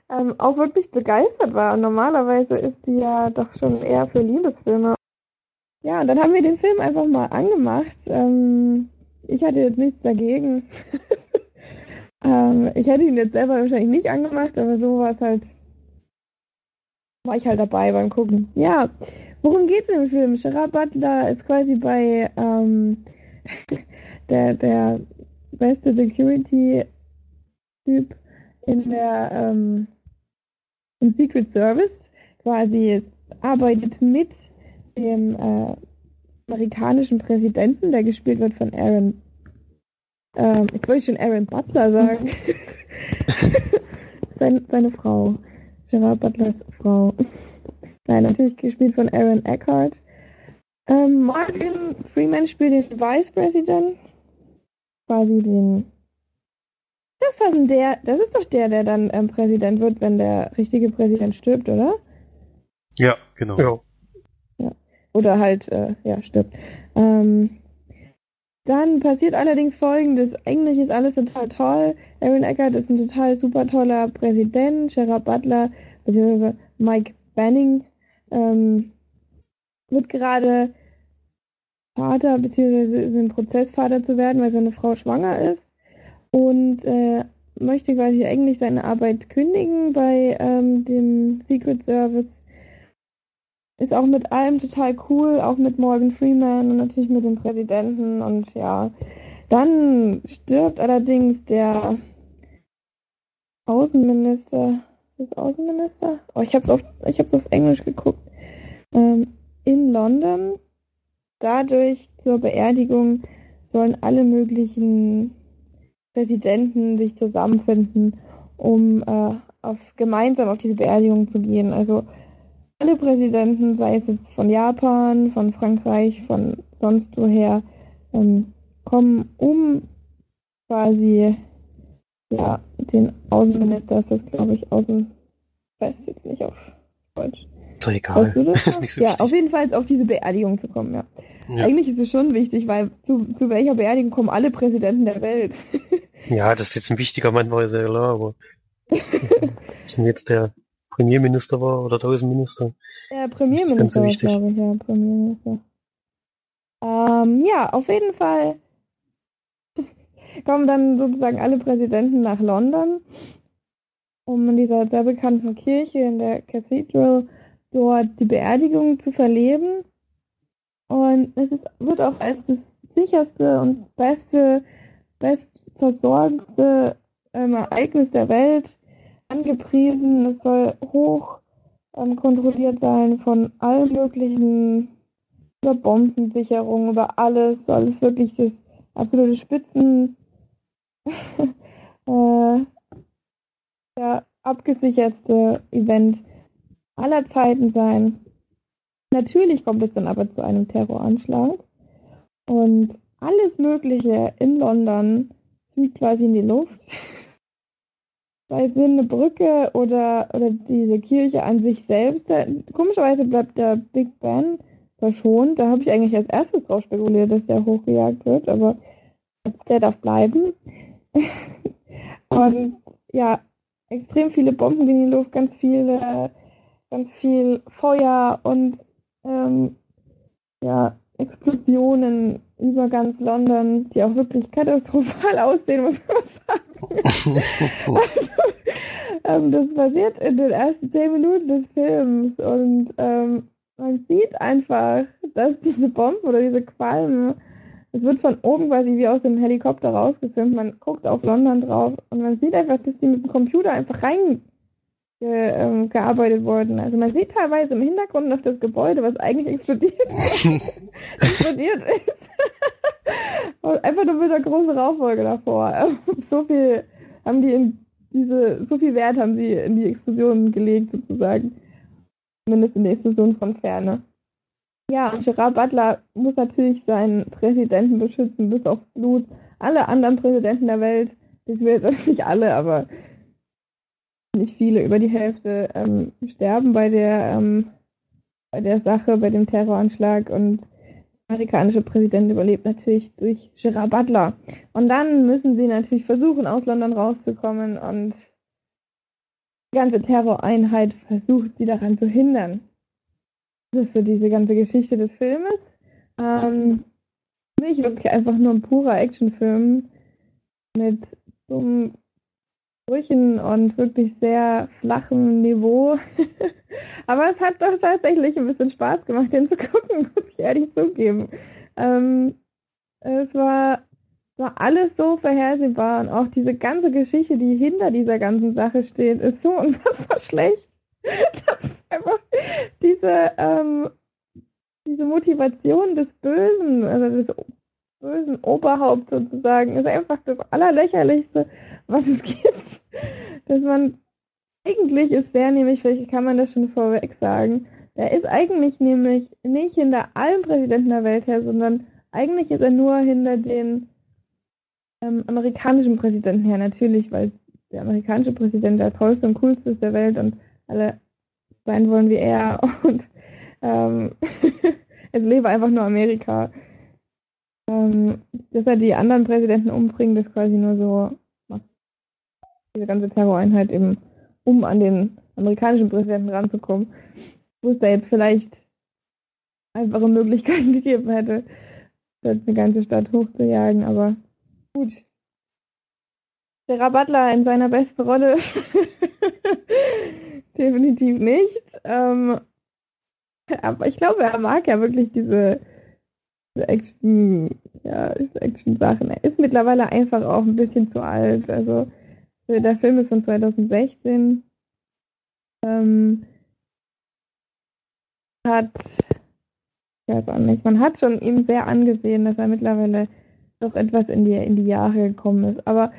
[SPEAKER 2] ähm, auch wirklich begeistert war. Und normalerweise ist die ja doch schon eher für Liebesfilme. Ja, und dann haben wir den Film einfach mal angemacht. Ähm, ich hatte jetzt nichts dagegen. ähm, ich hätte ihn jetzt selber wahrscheinlich nicht angemacht, aber so war es halt. War ich halt dabei beim Gucken. Ja, worum geht's im Film? Gerard Butler ist quasi bei ähm, der, der beste Security-Typ in der ähm, im Secret Service quasi arbeitet mit dem äh, amerikanischen Präsidenten, der gespielt wird von Aaron ähm, jetzt wollte ich schon Aaron Butler sagen. Sein, seine Frau. Gerard Butlers Frau. Nein, natürlich gespielt von Aaron Eckhart. Ähm, Morgan Freeman spielt den Vice President. Quasi den. Das ist dann der, das ist doch der, der dann ähm, Präsident wird, wenn der richtige Präsident stirbt, oder?
[SPEAKER 3] Ja, genau.
[SPEAKER 4] Ja.
[SPEAKER 2] Oder halt, äh, ja, stirbt. Ähm, dann passiert allerdings folgendes. Eigentlich ist alles total toll. Aaron Eckhart ist ein total super toller Präsident. Gerard Butler, beziehungsweise Mike Banning, ähm, wird gerade Vater, beziehungsweise ist im Prozess Vater zu werden, weil seine Frau schwanger ist. Und äh, möchte quasi eigentlich seine Arbeit kündigen bei ähm, dem Secret Service. Ist auch mit allem total cool, auch mit Morgan Freeman und natürlich mit dem Präsidenten und ja. Dann stirbt allerdings der Außenminister. Ist das Außenminister? Oh, ich hab's auf, ich hab's auf Englisch geguckt. Ähm, in London. Dadurch zur Beerdigung sollen alle möglichen Präsidenten sich zusammenfinden, um äh, auf, gemeinsam auf diese Beerdigung zu gehen. Also alle Präsidenten, sei es jetzt von Japan, von Frankreich, von sonst woher, ähm, kommen, um quasi ja, den Außenminister, das ist glaube ich Außen, ich weiß es jetzt nicht auf Deutsch.
[SPEAKER 4] Ist doch egal.
[SPEAKER 2] Weißt du das?
[SPEAKER 4] ist nicht so
[SPEAKER 2] ja,
[SPEAKER 4] wichtig.
[SPEAKER 2] auf jeden Fall auf diese Beerdigung zu kommen, ja.
[SPEAKER 3] Ja.
[SPEAKER 2] Eigentlich ist es schon wichtig, weil zu, zu welcher Beerdigung kommen alle Präsidenten der Welt?
[SPEAKER 4] Ja, dass jetzt ein wichtiger Mann war, ist ja klar, aber ob jetzt der Premierminister war oder der Außenminister.
[SPEAKER 2] Der
[SPEAKER 4] ganz so
[SPEAKER 2] Premierminister,
[SPEAKER 4] wichtig.
[SPEAKER 2] glaube ich, ja, Premierminister. Ähm, ja, auf jeden Fall kommen dann sozusagen alle Präsidenten nach London, um in dieser sehr bekannten Kirche in der Cathedral dort die Beerdigung zu verleben. Und es ist, wird auch als das sicherste und beste, bestversorgte ähm, Ereignis der Welt angepriesen. Es soll hoch ähm, kontrolliert sein von allen möglichen über Bombensicherung, über alles soll es wirklich das absolute Spitzen äh, der abgesichertste Event aller Zeiten sein. Natürlich kommt es dann aber zu einem Terroranschlag und alles Mögliche in London fliegt quasi in die Luft. Sei es eine Brücke oder, oder diese Kirche an sich selbst. Da, komischerweise bleibt der Big Ben verschont. Da habe ich eigentlich als erstes drauf spekuliert, dass der hochgejagt wird, aber der darf bleiben. Und ja, extrem viele Bomben in die Luft, ganz viele, ganz viel Feuer und ähm, ja, Explosionen über ganz London, die auch wirklich katastrophal aussehen, muss man sagen. also, ähm, das passiert in den ersten zehn Minuten des Films und ähm, man sieht einfach, dass diese Bomben oder diese Qualmen, es wird von oben quasi wie aus dem Helikopter rausgefilmt, man guckt auf London drauf und man sieht einfach, dass die mit dem Computer einfach rein ge, ähm, gearbeitet wurden. Also man sieht teilweise im Hintergrund noch das Gebäude, was eigentlich explodiert, explodiert ist. und einfach nur mit einer großen Rauchwolke davor. So viel haben die in diese, so viel Wert haben sie in die Explosion gelegt, sozusagen. Zumindest in die Explosion von Ferne. Ja, und Gerard Butler muss natürlich seinen Präsidenten beschützen, bis auf Blut. Alle anderen Präsidenten der Welt, ich will jetzt nicht alle, aber nicht viele, über die Hälfte ähm, sterben bei der, ähm, bei der Sache, bei dem Terroranschlag und der amerikanische Präsident überlebt natürlich durch Gerard Butler. Und dann müssen sie natürlich versuchen, aus London rauszukommen und die ganze Terroreinheit versucht, sie daran zu hindern. Das ist so diese ganze Geschichte des Filmes. Ähm, nicht wirklich einfach nur ein purer Actionfilm mit dummen Brüchen und wirklich sehr flachem Niveau. Aber es hat doch tatsächlich ein bisschen Spaß gemacht, den zu gucken, muss ich ehrlich zugeben. Ähm, es war, war alles so vorhersehbar und auch diese ganze Geschichte, die hinter dieser ganzen Sache steht, ist so unfassbar schlecht. Das ist einfach diese, ähm, diese Motivation des Bösen, also des bösen Oberhaupt sozusagen, ist einfach das Allerlächerlichste, was es gibt. Dass man, eigentlich ist der nämlich, vielleicht kann man das schon vorweg sagen, der ist eigentlich nämlich nicht hinter allen Präsidenten der Welt her, sondern eigentlich ist er nur hinter den ähm, amerikanischen Präsidenten her, natürlich, weil der amerikanische Präsident der tollste und coolste ist der Welt und alle sein wollen wie er und ähm, es lebe einfach nur Amerika. Ähm, dass er die anderen Präsidenten umbringt, ist quasi nur so diese ganze Terroreinheit eben, um an den amerikanischen Präsidenten ranzukommen. Wo es da jetzt vielleicht einfache Möglichkeiten gegeben hätte, eine ganze Stadt hochzujagen, aber gut. Der Butler in seiner besten Rolle definitiv nicht. Ähm, aber ich glaube, er mag ja wirklich diese, diese Action, ja, diese Action-Sachen. Er ist mittlerweile einfach auch ein bisschen zu alt. Also der Film ist von 2016. Ähm, hat, ich weiß auch nicht, man hat schon ihm sehr angesehen, dass er mittlerweile doch etwas in die, in die Jahre gekommen ist. Aber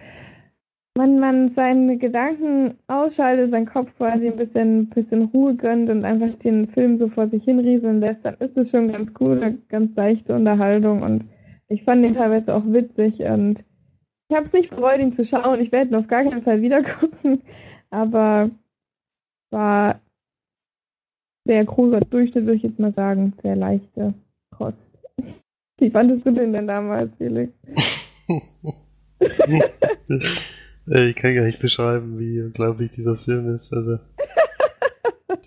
[SPEAKER 2] wenn man seine Gedanken ausschaltet, seinen Kopf quasi ein bisschen, bisschen Ruhe gönnt und einfach den Film so vor sich hinrieseln lässt, dann ist es schon ganz cool, eine ganz leichte Unterhaltung und ich fand den teilweise auch witzig und ich habe es nicht bereut, ihn zu schauen. Ich werde ihn auf gar keinen Fall wieder gucken, aber war sehr großer Durchschnitt, würde ich jetzt mal sagen. Sehr leichte Kost. Wie fandest du den denn damals, Felix?
[SPEAKER 3] Ich kann gar nicht beschreiben, wie unglaublich dieser Film ist. Also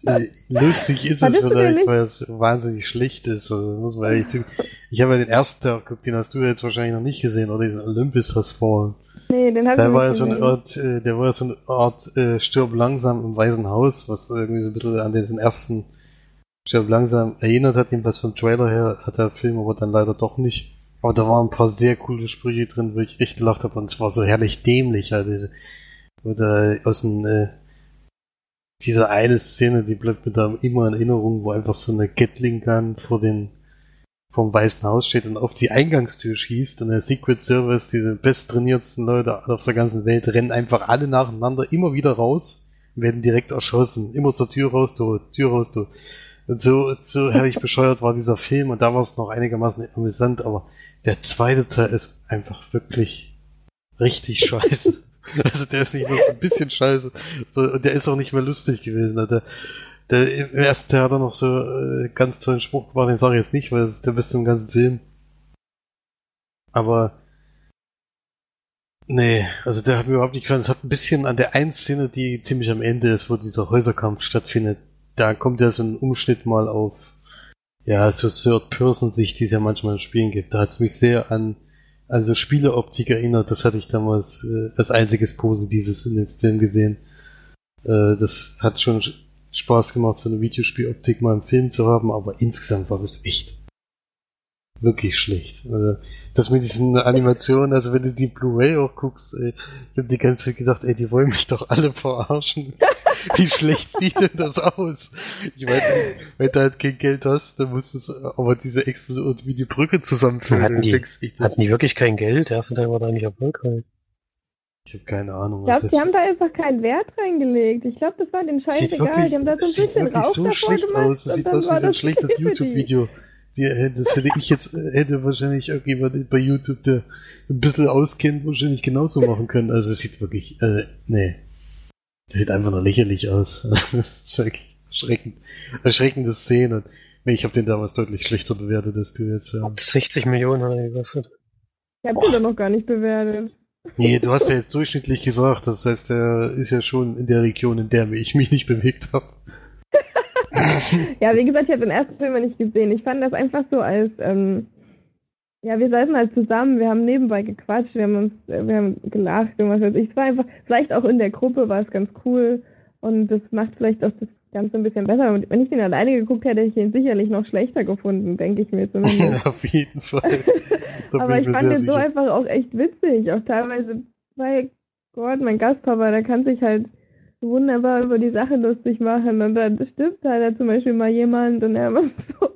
[SPEAKER 3] äh, lustig ist es vielleicht, weil es wahnsinnig schlecht ist. Also, muss man ehrlich Ich habe ja den ersten Tag geguckt, den hast du jetzt wahrscheinlich noch nicht gesehen, oder den Olympus Has Fallen. Nee, den habe ich nicht war ja so eine Art, äh, Der war ja so eine Art äh, Stirb langsam im Weißen Haus, was irgendwie so ein bisschen an den ersten Stirb langsam erinnert hat, jedenfalls vom Trailer her hat der Film aber dann leider doch nicht. Aber da waren ein paar sehr coole Sprüche drin, wo ich echt gelacht habe und es war so herrlich dämlich. Halt, diese, wo da aus dem, äh, diese eine Szene, die bleibt mir da immer in Erinnerung, wo einfach so eine Gatling Gun vor den vom Weißen Haus steht und auf die Eingangstür schießt und der Secret Service, diese besttrainiertsten Leute auf der ganzen Welt, rennen einfach alle nacheinander immer wieder raus und werden direkt erschossen. Immer zur Tür raus, du, Tür raus, du. Und so, so herrlich bescheuert war dieser Film und da war es noch einigermaßen amüsant, aber der zweite Teil ist einfach wirklich richtig scheiße. Also der ist nicht nur so ein bisschen scheiße, so, und der ist auch nicht mehr lustig gewesen. Der, der, Im ersten Teil hat er noch so äh, ganz tollen Spruch gemacht, den sage ich jetzt nicht, weil das ist der beste im ganzen Film. Aber nee, also der hat mir überhaupt nicht gefallen. Es hat ein bisschen an der einen Szene, die ziemlich am Ende ist, wo dieser Häuserkampf stattfindet. Da kommt ja so ein Umschnitt mal auf ja, so Third-Person-Sicht, die es ja manchmal in Spielen gibt. Da hat es mich sehr an also Spieleoptik erinnert. Das hatte ich damals äh, als einziges Positives in dem Film gesehen. Äh, das hat schon Spaß gemacht, so eine Videospieloptik mal im Film zu haben, aber insgesamt war das echt wirklich schlecht. Also, das mit diesen Animationen, also wenn du die Blu-ray auch guckst, ey, ich hab die ganze Zeit gedacht, ey, die wollen mich doch alle verarschen. Wie schlecht sieht denn das aus? Ich meine, wenn du halt kein Geld hast, dann musst du aber diese Explosion wie die Brücke zusammenführen.
[SPEAKER 4] Hatten die, hatten die wirklich kein Geld? Der erste Teil war da nicht erfolgreich.
[SPEAKER 3] Ich habe keine Ahnung.
[SPEAKER 2] Ich glaube, die haben da einfach keinen Wert reingelegt. Ich glaube, das war den Scheiß egal.
[SPEAKER 3] Wirklich,
[SPEAKER 2] die haben da so ein bisschen Rauch
[SPEAKER 3] so
[SPEAKER 2] davor
[SPEAKER 3] schlecht
[SPEAKER 2] gemacht.
[SPEAKER 3] aus. Das sieht aus wie so
[SPEAKER 2] war
[SPEAKER 3] ein
[SPEAKER 2] das
[SPEAKER 3] schlechtes. YouTube-Video. Die, das hätte ich jetzt, äh, hätte wahrscheinlich irgendjemand bei YouTube, der ein bisschen auskennt, wahrscheinlich genauso machen können. Also es sieht wirklich, äh, nee. Das sieht einfach nur lächerlich aus. Das ist wirklich erschreckend. Erschreckende Szene. Nee, ich habe den damals deutlich schlechter bewertet, als du jetzt. Ähm.
[SPEAKER 4] 60 Millionen hat er gekostet.
[SPEAKER 2] Ich habe den doch noch gar nicht bewertet.
[SPEAKER 3] Nee, du hast ja jetzt durchschnittlich gesagt, das heißt, er ist ja schon in der Region, in der ich mich nicht bewegt habe.
[SPEAKER 2] Ja, wie gesagt, ich habe den ersten Film ja nicht gesehen. Ich fand das einfach so als, ähm, ja, wir saßen halt zusammen, wir haben nebenbei gequatscht, wir haben uns, äh, wir haben gelacht und was weiß ich. Es war einfach, vielleicht auch in der Gruppe war es ganz cool und das macht vielleicht auch das Ganze ein bisschen besser. Wenn ich den alleine geguckt hätte, hätte ich ihn sicherlich noch schlechter gefunden, denke ich mir zumindest.
[SPEAKER 3] Auf jeden Fall.
[SPEAKER 2] Aber ich
[SPEAKER 3] mir
[SPEAKER 2] fand den so
[SPEAKER 3] sicher.
[SPEAKER 2] einfach auch echt witzig. Auch teilweise, bei Gott, mein Gastpapa, der kann sich halt so wunderbar über die Sache lustig machen. Und dann stimmt halt da zum Beispiel mal jemand und er macht so,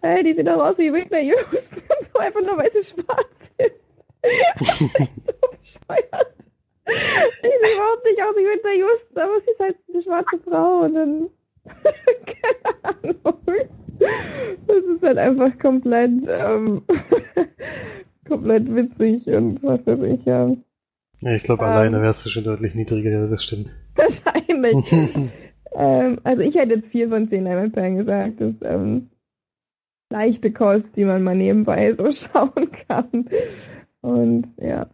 [SPEAKER 2] hey, die sieht doch aus wie Whitney Houston. so einfach nur, weil sie schwarz ist. so bescheuert. Die sieht überhaupt nicht aus wie Whitney Houston, aber sie ist halt eine schwarze Frau und dann, keine Ahnung. Das ist halt einfach komplett, ähm, komplett witzig und was weiß ich, ja.
[SPEAKER 3] Ja, ich glaube,
[SPEAKER 2] Ähm.
[SPEAKER 3] alleine wärst du schon deutlich niedriger, das stimmt.
[SPEAKER 2] Wahrscheinlich. ähm, also ich hätte jetzt vier von zehn Perlen gesagt. Das ist ähm, leichte Kost, die man mal nebenbei so schauen kann. Und ja.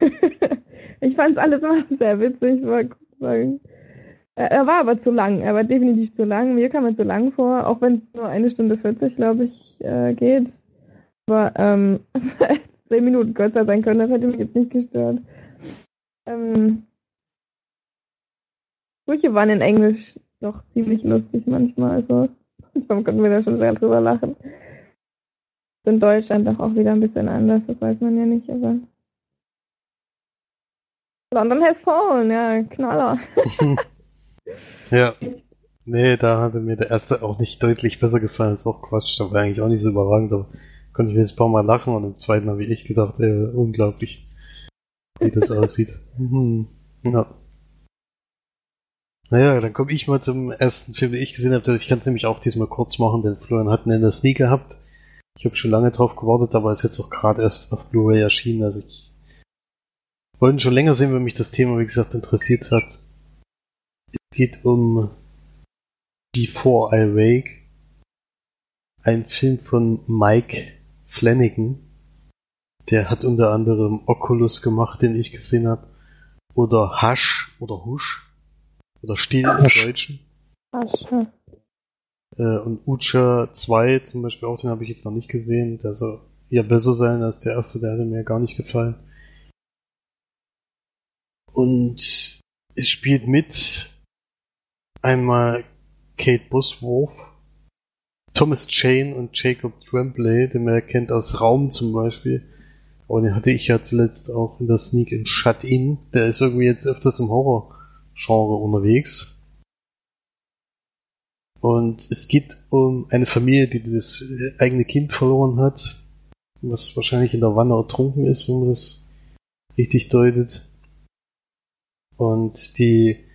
[SPEAKER 2] ich fand es alles immer sehr witzig. War, war, er er war aber zu lang. Er war definitiv zu lang. Mir kam er zu lang vor, auch wenn es nur eine Stunde 40, glaube ich, äh, geht. Aber ähm, zehn Minuten kürzer sein können, das hätte mich jetzt nicht gestört. Ähm, Sprüche waren in Englisch doch ziemlich lustig manchmal. Also manchmal konnten wir da schon sehr drüber lachen. Ist in Deutschland doch auch wieder ein bisschen anders, das weiß man ja nicht, aber. London has fallen, ja, Knaller.
[SPEAKER 3] Ja. Nee, da hatte mir der erste auch nicht deutlich besser gefallen als auch Quatsch. Da war eigentlich auch nicht so überragend, aber konnte ich jetzt ein paar Mal lachen und im zweiten habe ich echt gedacht, ey, unglaublich, wie das aussieht. Mhm. Ja. Naja, dann komme ich mal zum ersten Film, den ich gesehen habe. Ich kann es nämlich auch diesmal kurz machen, denn Florian hat ihn in der Sneak gehabt. Ich habe schon lange drauf gewartet, aber ist jetzt auch gerade erst auf Blu-ray erschienen. Also ich wollte schon länger sehen, weil mich das Thema, wie gesagt, interessiert hat. Es geht um Before I Wake. Ein Film von Mike Flanagan. Der hat unter anderem Oculus gemacht, den ich gesehen habe. Oder Hush oder Hush. Oder Still im. Deutschen.
[SPEAKER 2] Asche.
[SPEAKER 3] Äh, und Ucha 2 zum Beispiel auch, den habe ich jetzt noch nicht gesehen. Der soll ja besser sein als der erste, der hatte mir gar nicht gefallen. Und es spielt mit einmal Kate Bosworth, Thomas Jane und Jacob Tremblay, den man kennt aus Raum zum Beispiel. Aber den hatte ich ja zuletzt auch in der Sneak in Shut In. Der ist irgendwie jetzt öfters im Horror-Genre unterwegs. Und es geht um eine Familie, die das eigene Kind verloren hat, was wahrscheinlich in der Wanne ertrunken ist, wenn man das richtig deutet. Und die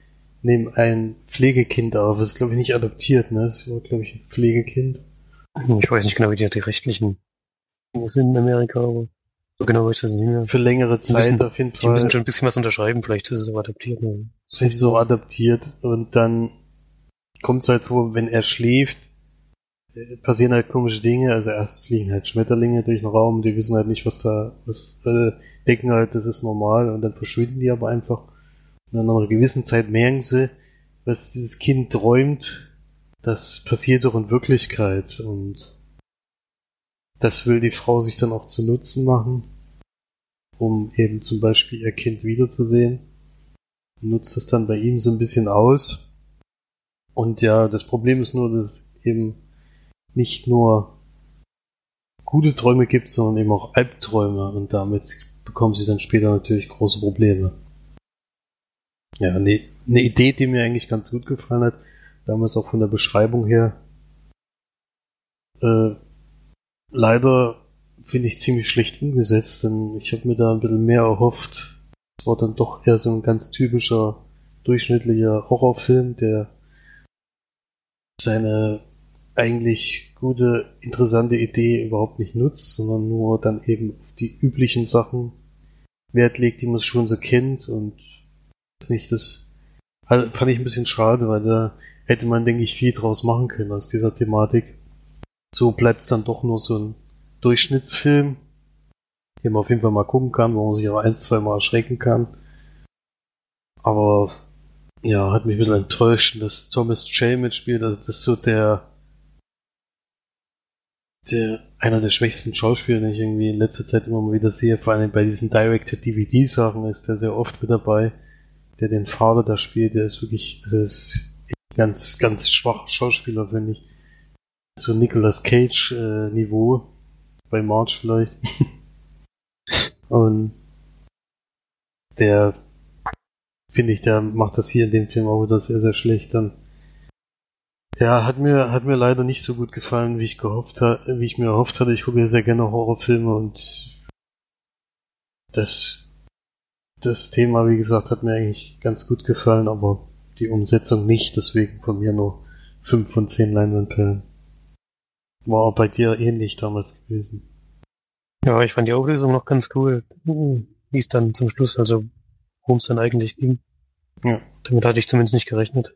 [SPEAKER 3] nehmen ein Pflegekind auf. Das ist, glaube ich, nicht adoptiert, ne? Das war, glaube ich, ein Pflegekind.
[SPEAKER 4] Ich weiß nicht genau, wie die, die rechtlichen Dinge sind in Amerika, aber so genau weiß ich das nicht mehr.
[SPEAKER 3] Für längere
[SPEAKER 4] Die müssen-
[SPEAKER 3] Zeit auf jeden
[SPEAKER 4] Die müssen
[SPEAKER 3] Fall.
[SPEAKER 4] schon ein bisschen was unterschreiben, vielleicht ist es aber adaptiert. Ne?
[SPEAKER 3] Vielleicht so adaptiert. Und dann kommt es halt vor, wenn er schläft, passieren halt komische Dinge. Also erst fliegen halt Schmetterlinge durch den Raum, die wissen halt nicht, was da, was, äh, denken halt, das ist normal und dann verschwinden die aber einfach. Und nach einer gewissen Zeit merken sie, was dieses Kind träumt, das passiert doch in Wirklichkeit und das will die Frau sich dann auch zu Nutzen machen, um eben zum Beispiel ihr Kind wiederzusehen. Nutzt es dann bei ihm so ein bisschen aus. Und ja, das Problem ist nur, dass es eben nicht nur gute Träume gibt, sondern eben auch Albträume und damit bekommen sie dann später natürlich große Probleme. Ja, eine, eine Idee, die mir eigentlich ganz gut gefallen hat, damals auch von der Beschreibung her. Äh, leider finde ich ziemlich schlecht umgesetzt, denn ich habe mir da ein bisschen mehr erhofft, Es war dann doch eher so ein ganz typischer, durchschnittlicher Horrorfilm, der seine eigentlich gute, interessante Idee überhaupt nicht nutzt, sondern nur dann eben auf die üblichen Sachen Wert legt, die man schon so kennt und nicht das fand ich ein bisschen schade, weil da hätte man, denke ich, viel draus machen können aus dieser Thematik. So bleibt es dann doch nur so ein Durchschnittsfilm, den man auf jeden Fall mal gucken kann, wo man sich auch ein, zwei Mal erschrecken kann. Aber ja, hat mich ein bisschen enttäuscht, dass Thomas J. mitspielt. Also das ist so der, der einer der schwächsten Schauspieler, den ich irgendwie in letzter Zeit immer mal wieder sehe. Vor allem bei diesen Direct-to-DVD-Sachen ist der sehr oft mit dabei. Der den Vater da spielt, der ist wirklich, also ist ganz, ganz schwach Schauspieler, finde ich. So Nicolas Cage äh. Bei March vielleicht. Und der finde ich, der macht das hier in dem Film auch wieder sehr, sehr schlecht. Dann ja, hat mir, hat mir leider nicht so gut gefallen, wie ich gehofft wie ich mir erhofft hatte. Ich gucke ja sehr gerne Horrorfilme und das, das Thema, wie gesagt, hat mir eigentlich ganz gut gefallen, aber die Umsetzung nicht, deswegen von mir nur 5 von 10 Leinwandperlen. War bei dir ähnlich damals gewesen.
[SPEAKER 4] Ja, ich fand die Auflösung noch ganz cool, wie es dann zum Schluss, also worum es dann eigentlich ging.
[SPEAKER 3] Ja.
[SPEAKER 4] Damit hatte ich zumindest nicht gerechnet.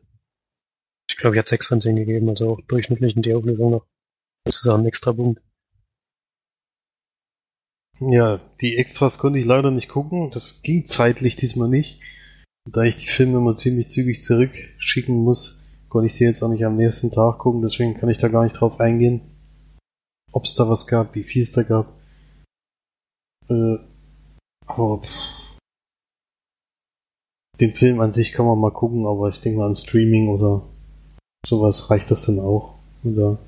[SPEAKER 4] Ich glaube, ich hat 6 von 10 gegeben, also auch durchschnittlich in die Auflösung noch sozusagen ein extra Punkt.
[SPEAKER 3] Ja, die Extras konnte ich leider nicht gucken. Das ging zeitlich diesmal nicht. Da ich die Filme immer ziemlich zügig zurückschicken muss, konnte ich die jetzt auch nicht am nächsten Tag gucken. Deswegen kann ich da gar nicht drauf eingehen, ob es da was gab, wie viel es da gab. Äh, aber den Film an sich kann man mal gucken, aber ich denke mal am Streaming oder sowas reicht das dann auch. Oder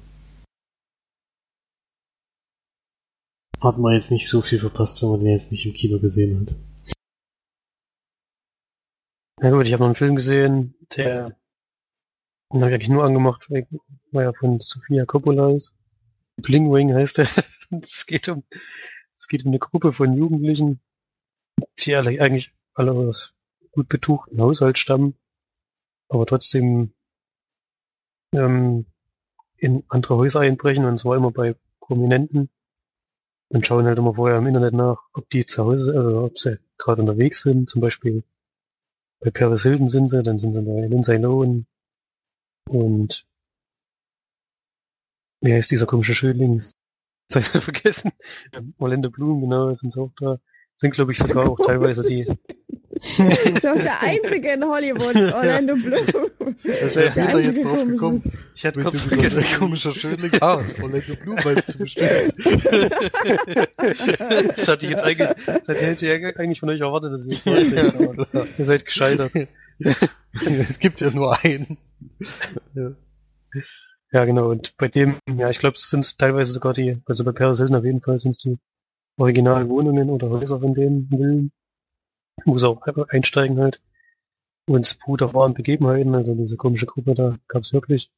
[SPEAKER 3] hat man jetzt nicht so viel verpasst, wenn man den jetzt nicht im Kino gesehen hat.
[SPEAKER 4] Na gut, ich habe noch einen Film gesehen, der den habe ich eigentlich nur angemacht, weil er von Sofia Coppola ist. Bling Wing heißt er. Es geht um es geht um eine Gruppe von Jugendlichen, die alle eigentlich alle aus gut betuchten Haushalt stammen, aber trotzdem ähm, in andere Häuser einbrechen und zwar immer bei Prominenten und schauen halt immer vorher im Internet nach, ob die zu Hause, also ob sie gerade unterwegs sind, zum Beispiel bei Paris Hilton sind sie, dann sind sie bei Lindsay Lohan und wie heißt dieser komische Schönling? Ich vergessen. Orlando Bloom, genau, sind sie auch da. Sind, glaube ich, sogar auch teilweise die.
[SPEAKER 2] Doch der einzige in Hollywood, Orlando Bloom.
[SPEAKER 3] Das wäre
[SPEAKER 2] Der
[SPEAKER 3] mir da jetzt drauf gekommen.
[SPEAKER 4] Ich hatte
[SPEAKER 3] Mit
[SPEAKER 4] kurz vergessen.
[SPEAKER 3] sehr komischer Schönling. Ah, Orlando Bloom meinst du bestimmt.
[SPEAKER 4] Das hatte ich jetzt eigentlich, das hätte ich eigentlich von euch erwartet, dass ihr es vorstellt, aber ihr seid gescheitert.
[SPEAKER 3] es gibt ja nur einen. Ja.
[SPEAKER 4] Ja, genau. Und bei dem, ja, ich glaube, es sind teilweise sogar die, also bei Paris Hilton auf jeden Fall sind es die originalen Wohnungen oder Häuser von denen Villen, sie auch einsteigen halt. Und beruht auf wahren Begebenheiten, also diese komische Gruppe da gab es wirklich.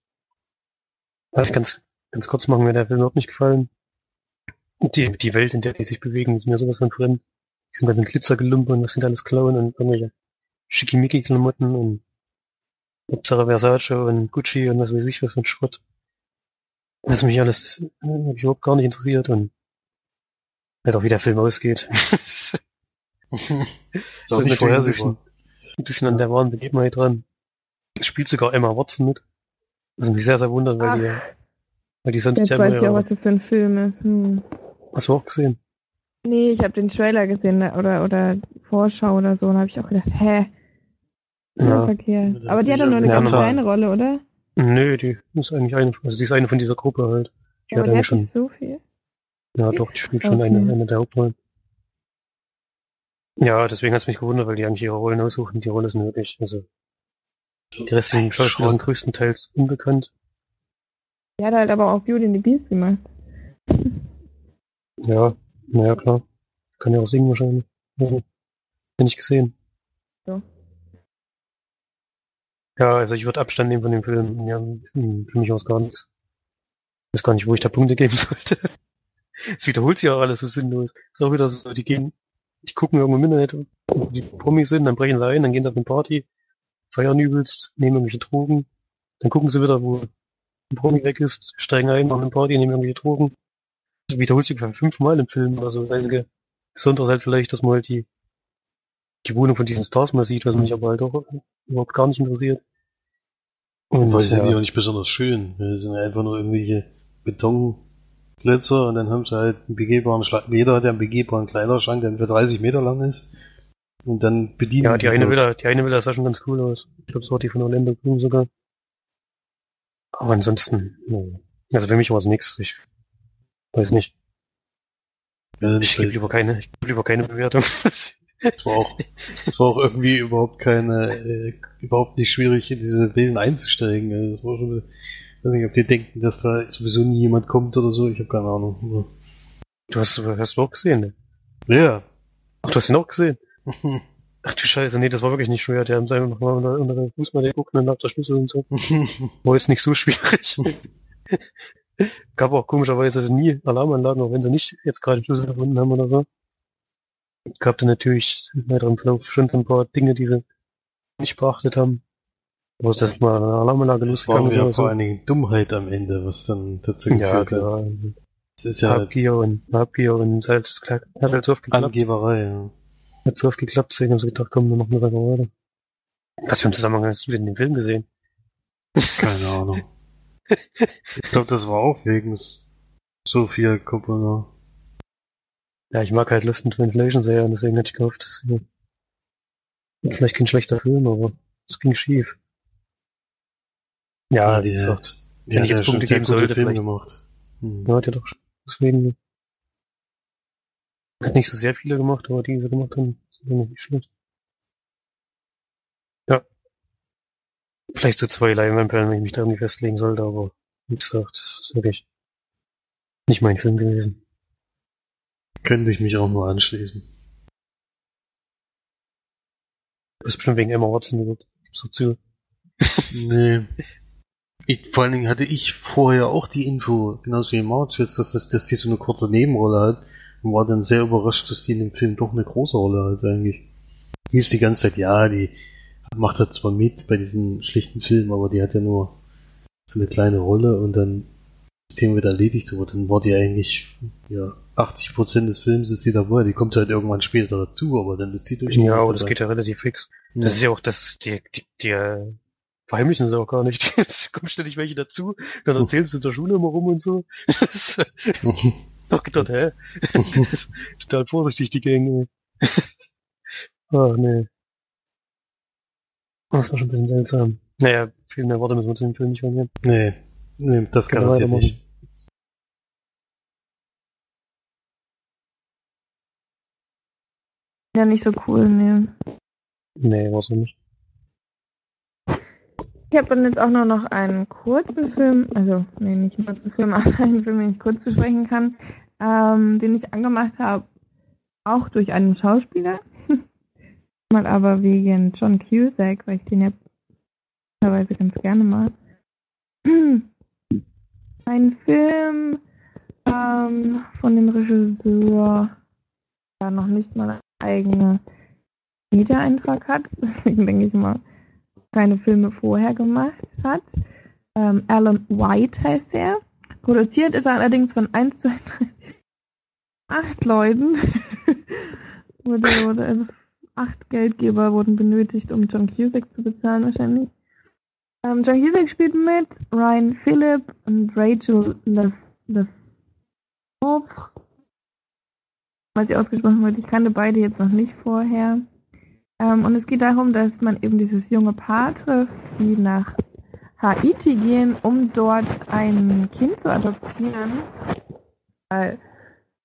[SPEAKER 4] Darf ich ganz, ganz kurz machen, mir der Film überhaupt nicht gefallen. Die, die Welt, in der die sich bewegen, ist mir sowas von fremd. Die sind ganzen Glitzergelumpe und was sind alles klauen und irgendwelche Schickimicki-Klamotten und Hauptsache Versace und Gucci und was weiß ich was für ein Schrott. Das mich alles äh, hab mich überhaupt gar nicht interessiert und halt auch wie der Film ausgeht.
[SPEAKER 3] Ist auch
[SPEAKER 4] ist
[SPEAKER 3] nicht vorhersehbar.
[SPEAKER 4] Ein bisschen, ein bisschen an der wahren Begebenheit dran. Es Spielt sogar Emma Watson mit. Was mich sehr, sehr wundert, weil die, weil die sonst
[SPEAKER 2] jetzt
[SPEAKER 4] ja
[SPEAKER 2] weiß
[SPEAKER 4] immer
[SPEAKER 2] ich auch,
[SPEAKER 4] ihre-
[SPEAKER 2] was das für ein Film ist. Hm.
[SPEAKER 4] Hast du auch gesehen?
[SPEAKER 2] Nee, ich habe den Trailer gesehen ne, oder oder Vorschau oder so und habe ich auch gedacht, hä? Ja.
[SPEAKER 4] Ja.
[SPEAKER 2] Verkehr.
[SPEAKER 3] Ja,
[SPEAKER 2] Aber die hat doch nur eine
[SPEAKER 4] ja,
[SPEAKER 2] ganz kleine Rolle, oder?
[SPEAKER 4] Nö, die ist eigentlich eine, also die ist eine von dieser Gruppe halt. Die
[SPEAKER 2] Aber
[SPEAKER 4] hat
[SPEAKER 2] die
[SPEAKER 4] eigentlich
[SPEAKER 2] hat
[SPEAKER 4] schon,
[SPEAKER 2] nicht so viel.
[SPEAKER 4] ja doch, die spielt schon
[SPEAKER 2] Okay.
[SPEAKER 4] eine, eine der Hauptrollen. Ja, deswegen hat es mich gewundert, weil die eigentlich ihre Rollen aussuchen. Die Rolle ist wirklich, also die restlichen Schauspieler sind größtenteils unbekannt.
[SPEAKER 2] Die hat halt aber auch Beauty and the Beast gemacht.
[SPEAKER 4] Ja, naja, klar. Kann ja auch singen wahrscheinlich. Ja. Hab ich nicht gesehen.
[SPEAKER 2] So.
[SPEAKER 4] Ja, also ich würde Abstand nehmen von dem Film. Ja, für mich aus gar nichts. Ich weiß gar nicht, wo ich da Punkte geben sollte. Es wiederholt sich auch alles so sinnlos. Ist auch wieder so, die gehen, ich gucke mir irgendwo im Internet, wo die Promis sind, dann brechen sie ein, dann gehen sie auf eine Party, feiern übelst, nehmen irgendwelche Drogen, dann gucken sie wieder, wo ein Promi weg ist, steigen ein, machen eine Party, nehmen irgendwelche Drogen. Das wiederholt sich ungefähr fünfmal im Film oder so. Das einzige Besondere ist halt vielleicht, dass man halt die, die Wohnung von diesen Stars mal sieht, was mich aber halt auch überhaupt gar nicht interessiert.
[SPEAKER 3] Und Weil sind
[SPEAKER 4] ja.
[SPEAKER 3] die auch nicht besonders schön. Das sind einfach nur irgendwelche Betonglitzer und dann haben sie halt einen begehbaren Schlag. Jeder hat ja einen begehbaren Kleiderschrank, der für 30 Meter lang ist. Und dann bedienen
[SPEAKER 4] Ja, die eine
[SPEAKER 3] dort.
[SPEAKER 4] Villa, die eine Villa sah schon ganz cool aus. Ich glaube, es war die von Orlando Bloom sogar. Aber ansonsten, also für mich war es nix. Ich weiß nicht.
[SPEAKER 3] Ja,
[SPEAKER 4] Ich gebe lieber keine, ich gebe lieber keine Bewertung.
[SPEAKER 3] Es war auch, es war auch irgendwie überhaupt keine, äh, überhaupt nicht schwierig, in diese Villen einzusteigen. Also Das war schon, ich weiß nicht, ob die denken, dass da sowieso nie jemand kommt oder so. Ich habe keine Ahnung.
[SPEAKER 4] Du hast, hast du auch gesehen, ne?
[SPEAKER 3] Ja.
[SPEAKER 4] Ach, du hast ihn auch gesehen? Ach du Scheiße, nee, das war wirklich nicht schwer. Die haben einfach mal unter, unter der Fußmatte geguckt und dann ab der Schlüssel und so. War jetzt nicht so schwierig. Gab auch komischerweise nie Alarmanlagen, auch wenn sie nicht jetzt gerade den Schlüssel gefunden haben oder so. Gab dann natürlich im weiteren Verlauf schon so ein paar Dinge, die sie nicht beachtet haben. Wo das mal Alarmanlage
[SPEAKER 3] Das war
[SPEAKER 4] losgegangen ist
[SPEAKER 3] wieder vor
[SPEAKER 4] so.
[SPEAKER 3] allen Dingen Dummheit am Ende, was dann dazu
[SPEAKER 4] Ja,
[SPEAKER 3] geführt hat.
[SPEAKER 4] klar.
[SPEAKER 3] Das ist ja
[SPEAKER 4] Habgier und Habgier und das hat halt so oft geklappt.
[SPEAKER 3] Angeberei, ja.
[SPEAKER 4] Hat so oft geklappt, deswegen haben sie gedacht, komm, dann machen wir es einfach weiter. Was für einen Zusammenhang hast du denn in dem Film gesehen?
[SPEAKER 3] Keine Ahnung. Ich glaube, das war auch wegen Sophia Coppola.
[SPEAKER 4] Ja, ich mag halt Lost in Translation sehr und deswegen hatte ich gehofft, dass wird vielleicht kein schlechter Film, aber es ging schief. Ja, wie gesagt, wenn
[SPEAKER 3] hat
[SPEAKER 4] ich jetzt
[SPEAKER 3] ja schon
[SPEAKER 4] Punkte
[SPEAKER 3] sehr
[SPEAKER 4] geben sollte,
[SPEAKER 3] Filme
[SPEAKER 4] vielleicht-
[SPEAKER 3] gemacht. Hm.
[SPEAKER 4] ja, hat ja doch schon. Deswegen hat nicht so sehr viele gemacht, aber die, die sie gemacht haben, sind nicht schlecht. Ja. Vielleicht so zwei Leinwandperlen, wenn ich mich da irgendwie festlegen sollte, aber wie gesagt, das ist wirklich nicht mein Film gewesen.
[SPEAKER 3] Könnte ich mich auch nur anschließen.
[SPEAKER 4] Das ist bestimmt wegen Emma Watson geguckt. Gib's dazu.
[SPEAKER 3] Nee. Ich, vor allen Dingen hatte ich vorher auch die Info, genauso wie March jetzt, dass, das, dass die so eine kurze Nebenrolle hat und war dann sehr überrascht, dass die in dem Film doch eine große Rolle hat eigentlich. Hieß die ganze Zeit, ja, die macht da zwar mit bei diesen schlichten Filmen, aber die hat ja nur so eine kleine Rolle und dann das Thema wird erledigt, aber dann war die eigentlich, ja, 80% des Films ist sie dabei, die kommt halt irgendwann später dazu, aber dann ist die durch.
[SPEAKER 4] Ja, aber das geht ja relativ fix.
[SPEAKER 3] ja.
[SPEAKER 4] Das ist ja auch das, die, die, die äh, verheimlichen sie auch gar nicht. Es kommen ständig welche dazu, dann erzählen sie in der Schule immer rum und so. Doch gedacht, hä? Total vorsichtig, die Gang. Ah, nee. Das war schon ein bisschen seltsam. Naja, viel mehr Worte müssen wir zu dem Film nicht verlieren.
[SPEAKER 3] nee, nee, das
[SPEAKER 4] wir
[SPEAKER 3] garantiert nicht.
[SPEAKER 2] Ja, nicht so cool, nee.
[SPEAKER 4] Nee, war's auch nicht.
[SPEAKER 2] Ich habe dann jetzt auch nur noch einen kurzen Film, also, nee, nicht einen kurzen Film, aber einen Film, den ich kurz besprechen kann, ähm, den ich angemacht habe, auch durch einen Schauspieler. Mal aber wegen John Cusack, weil ich den ja teilweise ganz gerne mag. Ein Film ähm, von dem Regisseur, der noch nicht mal einen eigenen Wiedereintrag hat. Deswegen denke ich mal, keine Filme vorher gemacht hat. Ähm, Alan White heißt er. Produziert ist er allerdings von 1, 2, 3, 8 Leuten. wurde, wurde, also acht Geldgeber wurden benötigt, um John Cusack zu bezahlen wahrscheinlich. Ähm, John Cusack spielt mit, Ryan Phillip und Rachel Le Lefebvre. Weil sie ausgesprochen wird, ich kannte beide jetzt noch nicht vorher. Ähm, und es geht darum, dass man eben dieses junge Paar trifft, sie nach Haiti gehen, um dort ein Kind zu adoptieren. Weil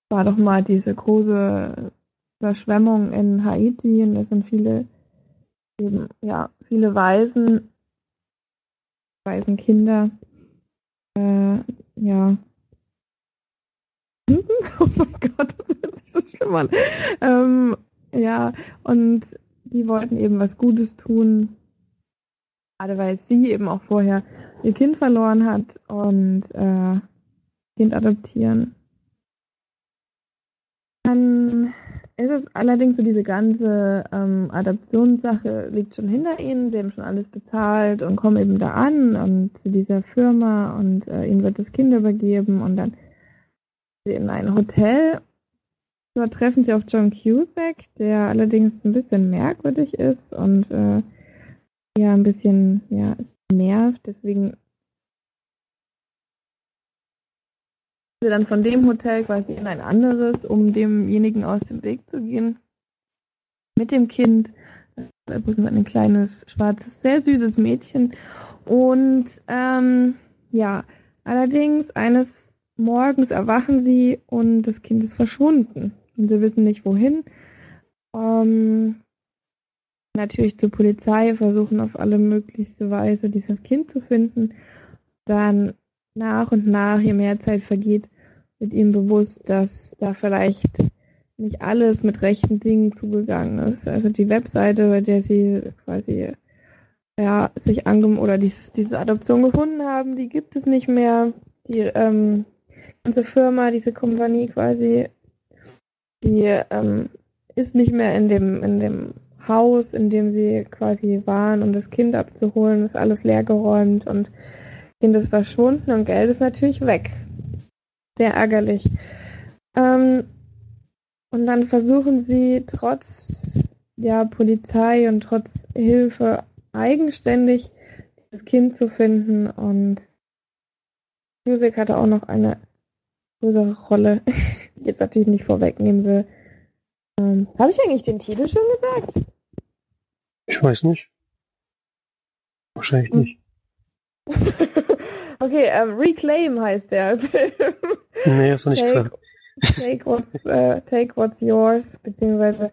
[SPEAKER 2] war doch mal diese große Überschwemmung in Haiti und es sind viele, eben, ja, viele Waisen, Waisenkinder, äh, ja. oh mein Gott, das hört sich so schlimm an. Ähm, ja, und die wollten eben was Gutes tun. Gerade weil sie eben auch vorher ihr Kind verloren hat und äh, Kind adoptieren. Dann ist es allerdings so, diese ganze ähm, Adoptionssache liegt schon hinter ihnen. Sie haben schon alles bezahlt und kommen eben da an und zu dieser Firma und äh, ihnen wird das Kind übergeben und dann in ein Hotel. Dort treffen sie auf John Cusack, der allerdings ein bisschen merkwürdig ist und äh, ja ein bisschen ja nervt. Deswegen wir dann von dem Hotel quasi in ein anderes, um demjenigen aus dem Weg zu gehen. Mit dem Kind. Das ist übrigens ein kleines, schwarzes, sehr süßes Mädchen. Und ähm, ja, allerdings eines Morgens erwachen sie und das Kind ist verschwunden. Und sie wissen nicht wohin. Ähm, natürlich zur Polizei, versuchen auf alle möglichste Weise dieses Kind zu finden. Dann nach und nach, je mehr Zeit vergeht, wird ihm bewusst, dass da vielleicht nicht alles mit rechten Dingen zugegangen ist. Also die Webseite, bei der sie quasi ja, sich angem oder dieses, diese Adoption gefunden haben, die gibt es nicht mehr. Die ähm, ganze Firma, diese Kompanie quasi, die ähm, ist nicht mehr in dem, in dem Haus, in dem sie quasi waren, um das Kind abzuholen, ist alles leergeräumt und Kind ist verschwunden und Geld ist natürlich weg. Sehr ärgerlich. Ähm, und dann versuchen sie trotz ja, Polizei und trotz Hilfe eigenständig das Kind zu finden und Music hatte auch noch eine größere Rolle, die ich jetzt natürlich nicht vorwegnehmen will. Ähm, Habe ich eigentlich den Titel schon gesagt?
[SPEAKER 4] Ich weiß nicht. Wahrscheinlich
[SPEAKER 2] Hm.
[SPEAKER 4] nicht.
[SPEAKER 2] okay, ähm, Reclaim heißt der Film.
[SPEAKER 4] Nee, hast du nicht
[SPEAKER 2] Take,
[SPEAKER 4] gesagt.
[SPEAKER 2] take, what's, äh, take What's Yours, beziehungsweise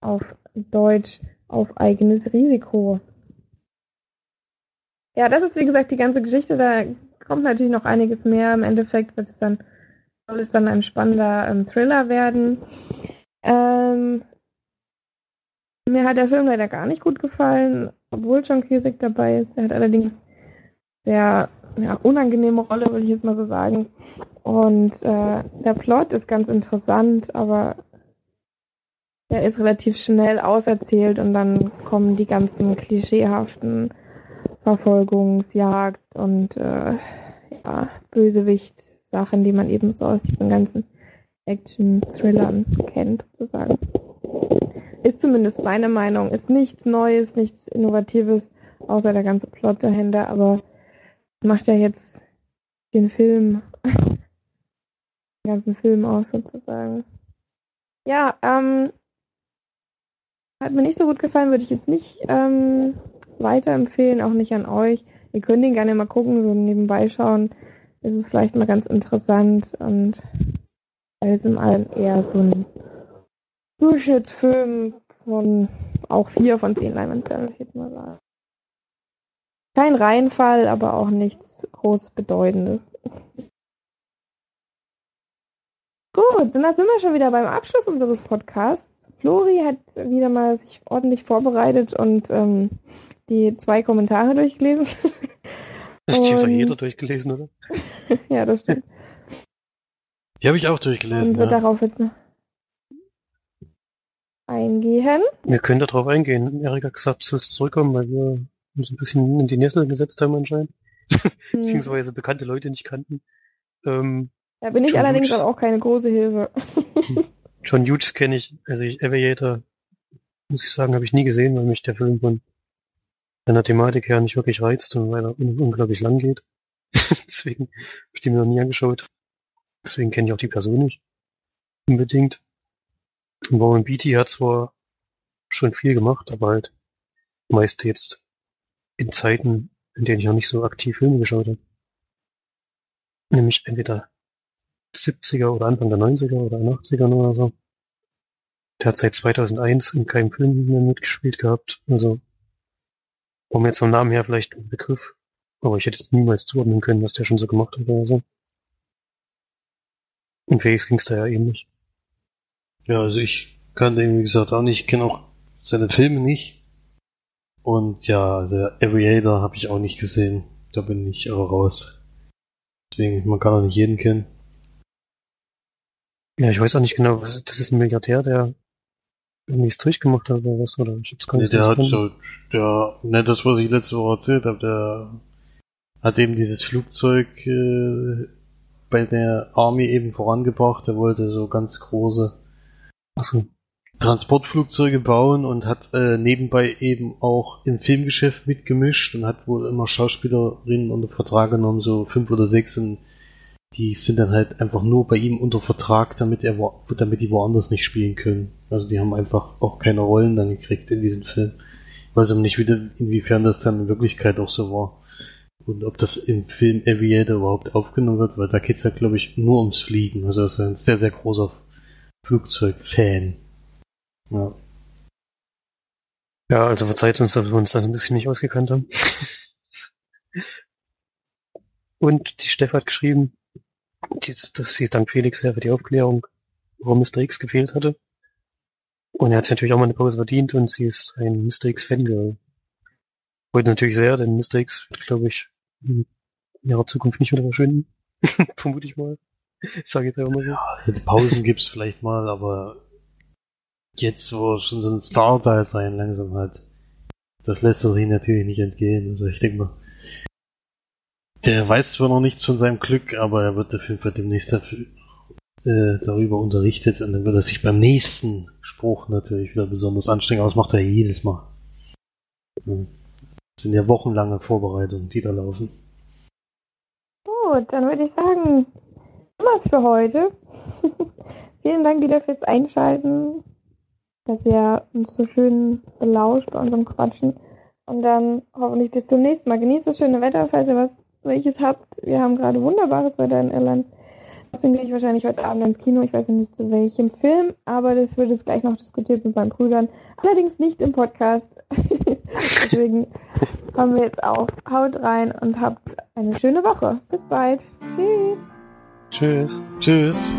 [SPEAKER 2] auf Deutsch auf eigenes Risiko. Ja, das ist wie gesagt die ganze Geschichte. Da kommt natürlich noch einiges mehr. Im Endeffekt wird es dann, soll es dann ein spannender ähm, Thriller werden. Ähm, mir hat der Film leider gar nicht gut gefallen, obwohl John Cusack dabei ist. Er hat allerdings sehr ja, unangenehme Rolle, würde ich jetzt mal so sagen. Und äh, der Plot ist ganz interessant, aber der ist relativ schnell auserzählt und dann kommen die ganzen klischeehaften Verfolgungsjagd und äh, ja, Bösewicht-Sachen, die man eben so aus diesen ganzen Action-Thrillern kennt, sozusagen. Ist zumindest meine Meinung. Ist nichts Neues, nichts Innovatives, außer der ganze Plot dahinter, aber macht ja jetzt den Film, den ganzen Film aus sozusagen. Ja, ähm, hat mir nicht so gut gefallen, würde ich jetzt nicht ähm, weiterempfehlen, auch nicht an euch. Ihr könnt ihn gerne mal gucken, so nebenbei schauen. Ist es vielleicht mal ganz interessant und alles in allem eher so ein Durchschnittsfilm von auch vier von zehn Leinwandperlen, ich jetzt mal sagen. Kein Reinfall, aber auch nichts groß Bedeutendes. Gut, dann sind wir schon wieder beim Abschluss unseres Podcasts. Flori hat wieder mal sich ordentlich vorbereitet und ähm, die zwei Kommentare durchgelesen.
[SPEAKER 4] Das hat doch
[SPEAKER 2] Und-
[SPEAKER 4] jeder durchgelesen, oder?
[SPEAKER 2] ja, das stimmt.
[SPEAKER 3] Die habe ich auch
[SPEAKER 2] Und
[SPEAKER 3] durchgelesen.
[SPEAKER 2] wird
[SPEAKER 3] Ja.
[SPEAKER 2] darauf jetzt noch eingehen.
[SPEAKER 4] Wir können da drauf eingehen. Erik hat gesagt, du sollst zurückkommen, weil wir uns ein bisschen in die Nessel gesetzt haben anscheinend.
[SPEAKER 2] Hm.
[SPEAKER 4] Beziehungsweise bekannte Leute nicht kannten. Ähm,
[SPEAKER 2] Da bin ich
[SPEAKER 4] John
[SPEAKER 2] allerdings
[SPEAKER 4] Hughes.
[SPEAKER 2] auch keine große Hilfe.
[SPEAKER 4] John Hughes kenne ich, also ich, Aviator, muss ich sagen, habe ich nie gesehen, weil mich der Film von seiner Thematik her nicht wirklich reizt und weil er un unglaublich lang geht. Deswegen habe ich den mir noch nie angeschaut. Deswegen kenne ich auch die Person nicht. Unbedingt. Und Warren Beatty hat zwar schon viel gemacht, aber halt meist jetzt in Zeiten, in denen ich noch nicht so aktiv Filme geschaut habe. Nämlich entweder 70er oder Anfang der 90er oder 80er oder so. Der hat seit 2001 in keinem Film mehr mitgespielt gehabt. Also, war mir jetzt vom Namen her vielleicht ein Begriff. Aber ich hätte es niemals zuordnen können, was der schon so gemacht hat oder so. Und Felix ging's da ja ähnlich.
[SPEAKER 3] Ja, also ich kann den, wie gesagt, auch nicht, kenne auch seine Filme nicht. Und ja, der Aviator habe ich auch nicht gesehen. Da bin ich auch raus. Deswegen, man kann auch nicht jeden kennen.
[SPEAKER 4] Ja, ich weiß auch nicht genau, das ist ein Milliardär, der irgendwie es durchgemacht hat oder was, oder ich hab's gar
[SPEAKER 3] Nee,
[SPEAKER 4] nicht
[SPEAKER 3] der hat so, der, ne, das, was ich letzte Woche erzählt habe, der hat eben dieses Flugzeug äh, bei der Army eben vorangebracht. Der wollte so ganz große
[SPEAKER 4] Achso.
[SPEAKER 3] Transportflugzeuge bauen und hat äh, nebenbei eben auch im Filmgeschäft mitgemischt und hat wohl immer Schauspielerinnen unter Vertrag genommen, so fünf oder sechs, und die sind dann halt einfach nur bei ihm unter Vertrag, damit er damit die woanders nicht spielen können. Also die haben einfach auch keine Rollen dann gekriegt in diesem Film. Ich weiß aber nicht, wieder, inwiefern das dann in Wirklichkeit auch so war. Und ob das im Film Aviator überhaupt aufgenommen wird, weil da geht's ja, glaube ich, nur ums Fliegen. Also er ist ein sehr, sehr großer Flugzeugfan. Ja.
[SPEAKER 4] Ja, also verzeiht uns, dass wir uns das ein bisschen nicht ausgekannt haben. Und die Steff hat geschrieben, dies- dass sie dank Felix sehr für die Aufklärung, warum Mr. X gefehlt hatte. Und er hat sich natürlich auch mal eine Pause verdient und sie ist ein Mr. X Fangirl. Freut uns natürlich sehr, denn Mr. X wird, glaube ich, in ihrer Zukunft nicht wieder verschwinden. Vermute ich mal. Ich sage jetzt einfach mal so.
[SPEAKER 3] Die Pausen gibt's vielleicht mal, aber jetzt, wo schon so ein Star da sein langsam hat, das lässt er sich natürlich nicht entgehen. Also ich denke mal, der weiß zwar noch nichts von seinem Glück, aber er wird auf jeden Fall demnächst dafür, äh, darüber unterrichtet und dann wird er sich beim nächsten Spruch natürlich wieder besonders anstrengen, aber das macht er jedes Mal. Ja. Das sind ja wochenlange Vorbereitungen, die da laufen.
[SPEAKER 2] Gut, dann würde ich sagen, was für heute. Vielen Dank wieder fürs Einschalten, dass ihr uns so schön belauscht bei unserem Quatschen. Und dann hoffentlich bis zum nächsten Mal. Genießt das schöne Wetter, falls ihr was welches habt. Wir haben gerade wunderbares Wetter in Irland. Deswegen gehe ich wahrscheinlich heute Abend ins Kino. Ich weiß noch nicht zu welchem Film, aber das wird jetzt gleich noch diskutiert mit meinen Brüdern. Allerdings nicht im Podcast. Deswegen haben wir jetzt auf. Haut rein und habt eine schöne Woche. Bis bald. Tschüss.
[SPEAKER 4] Tschüss.
[SPEAKER 3] Tschüss!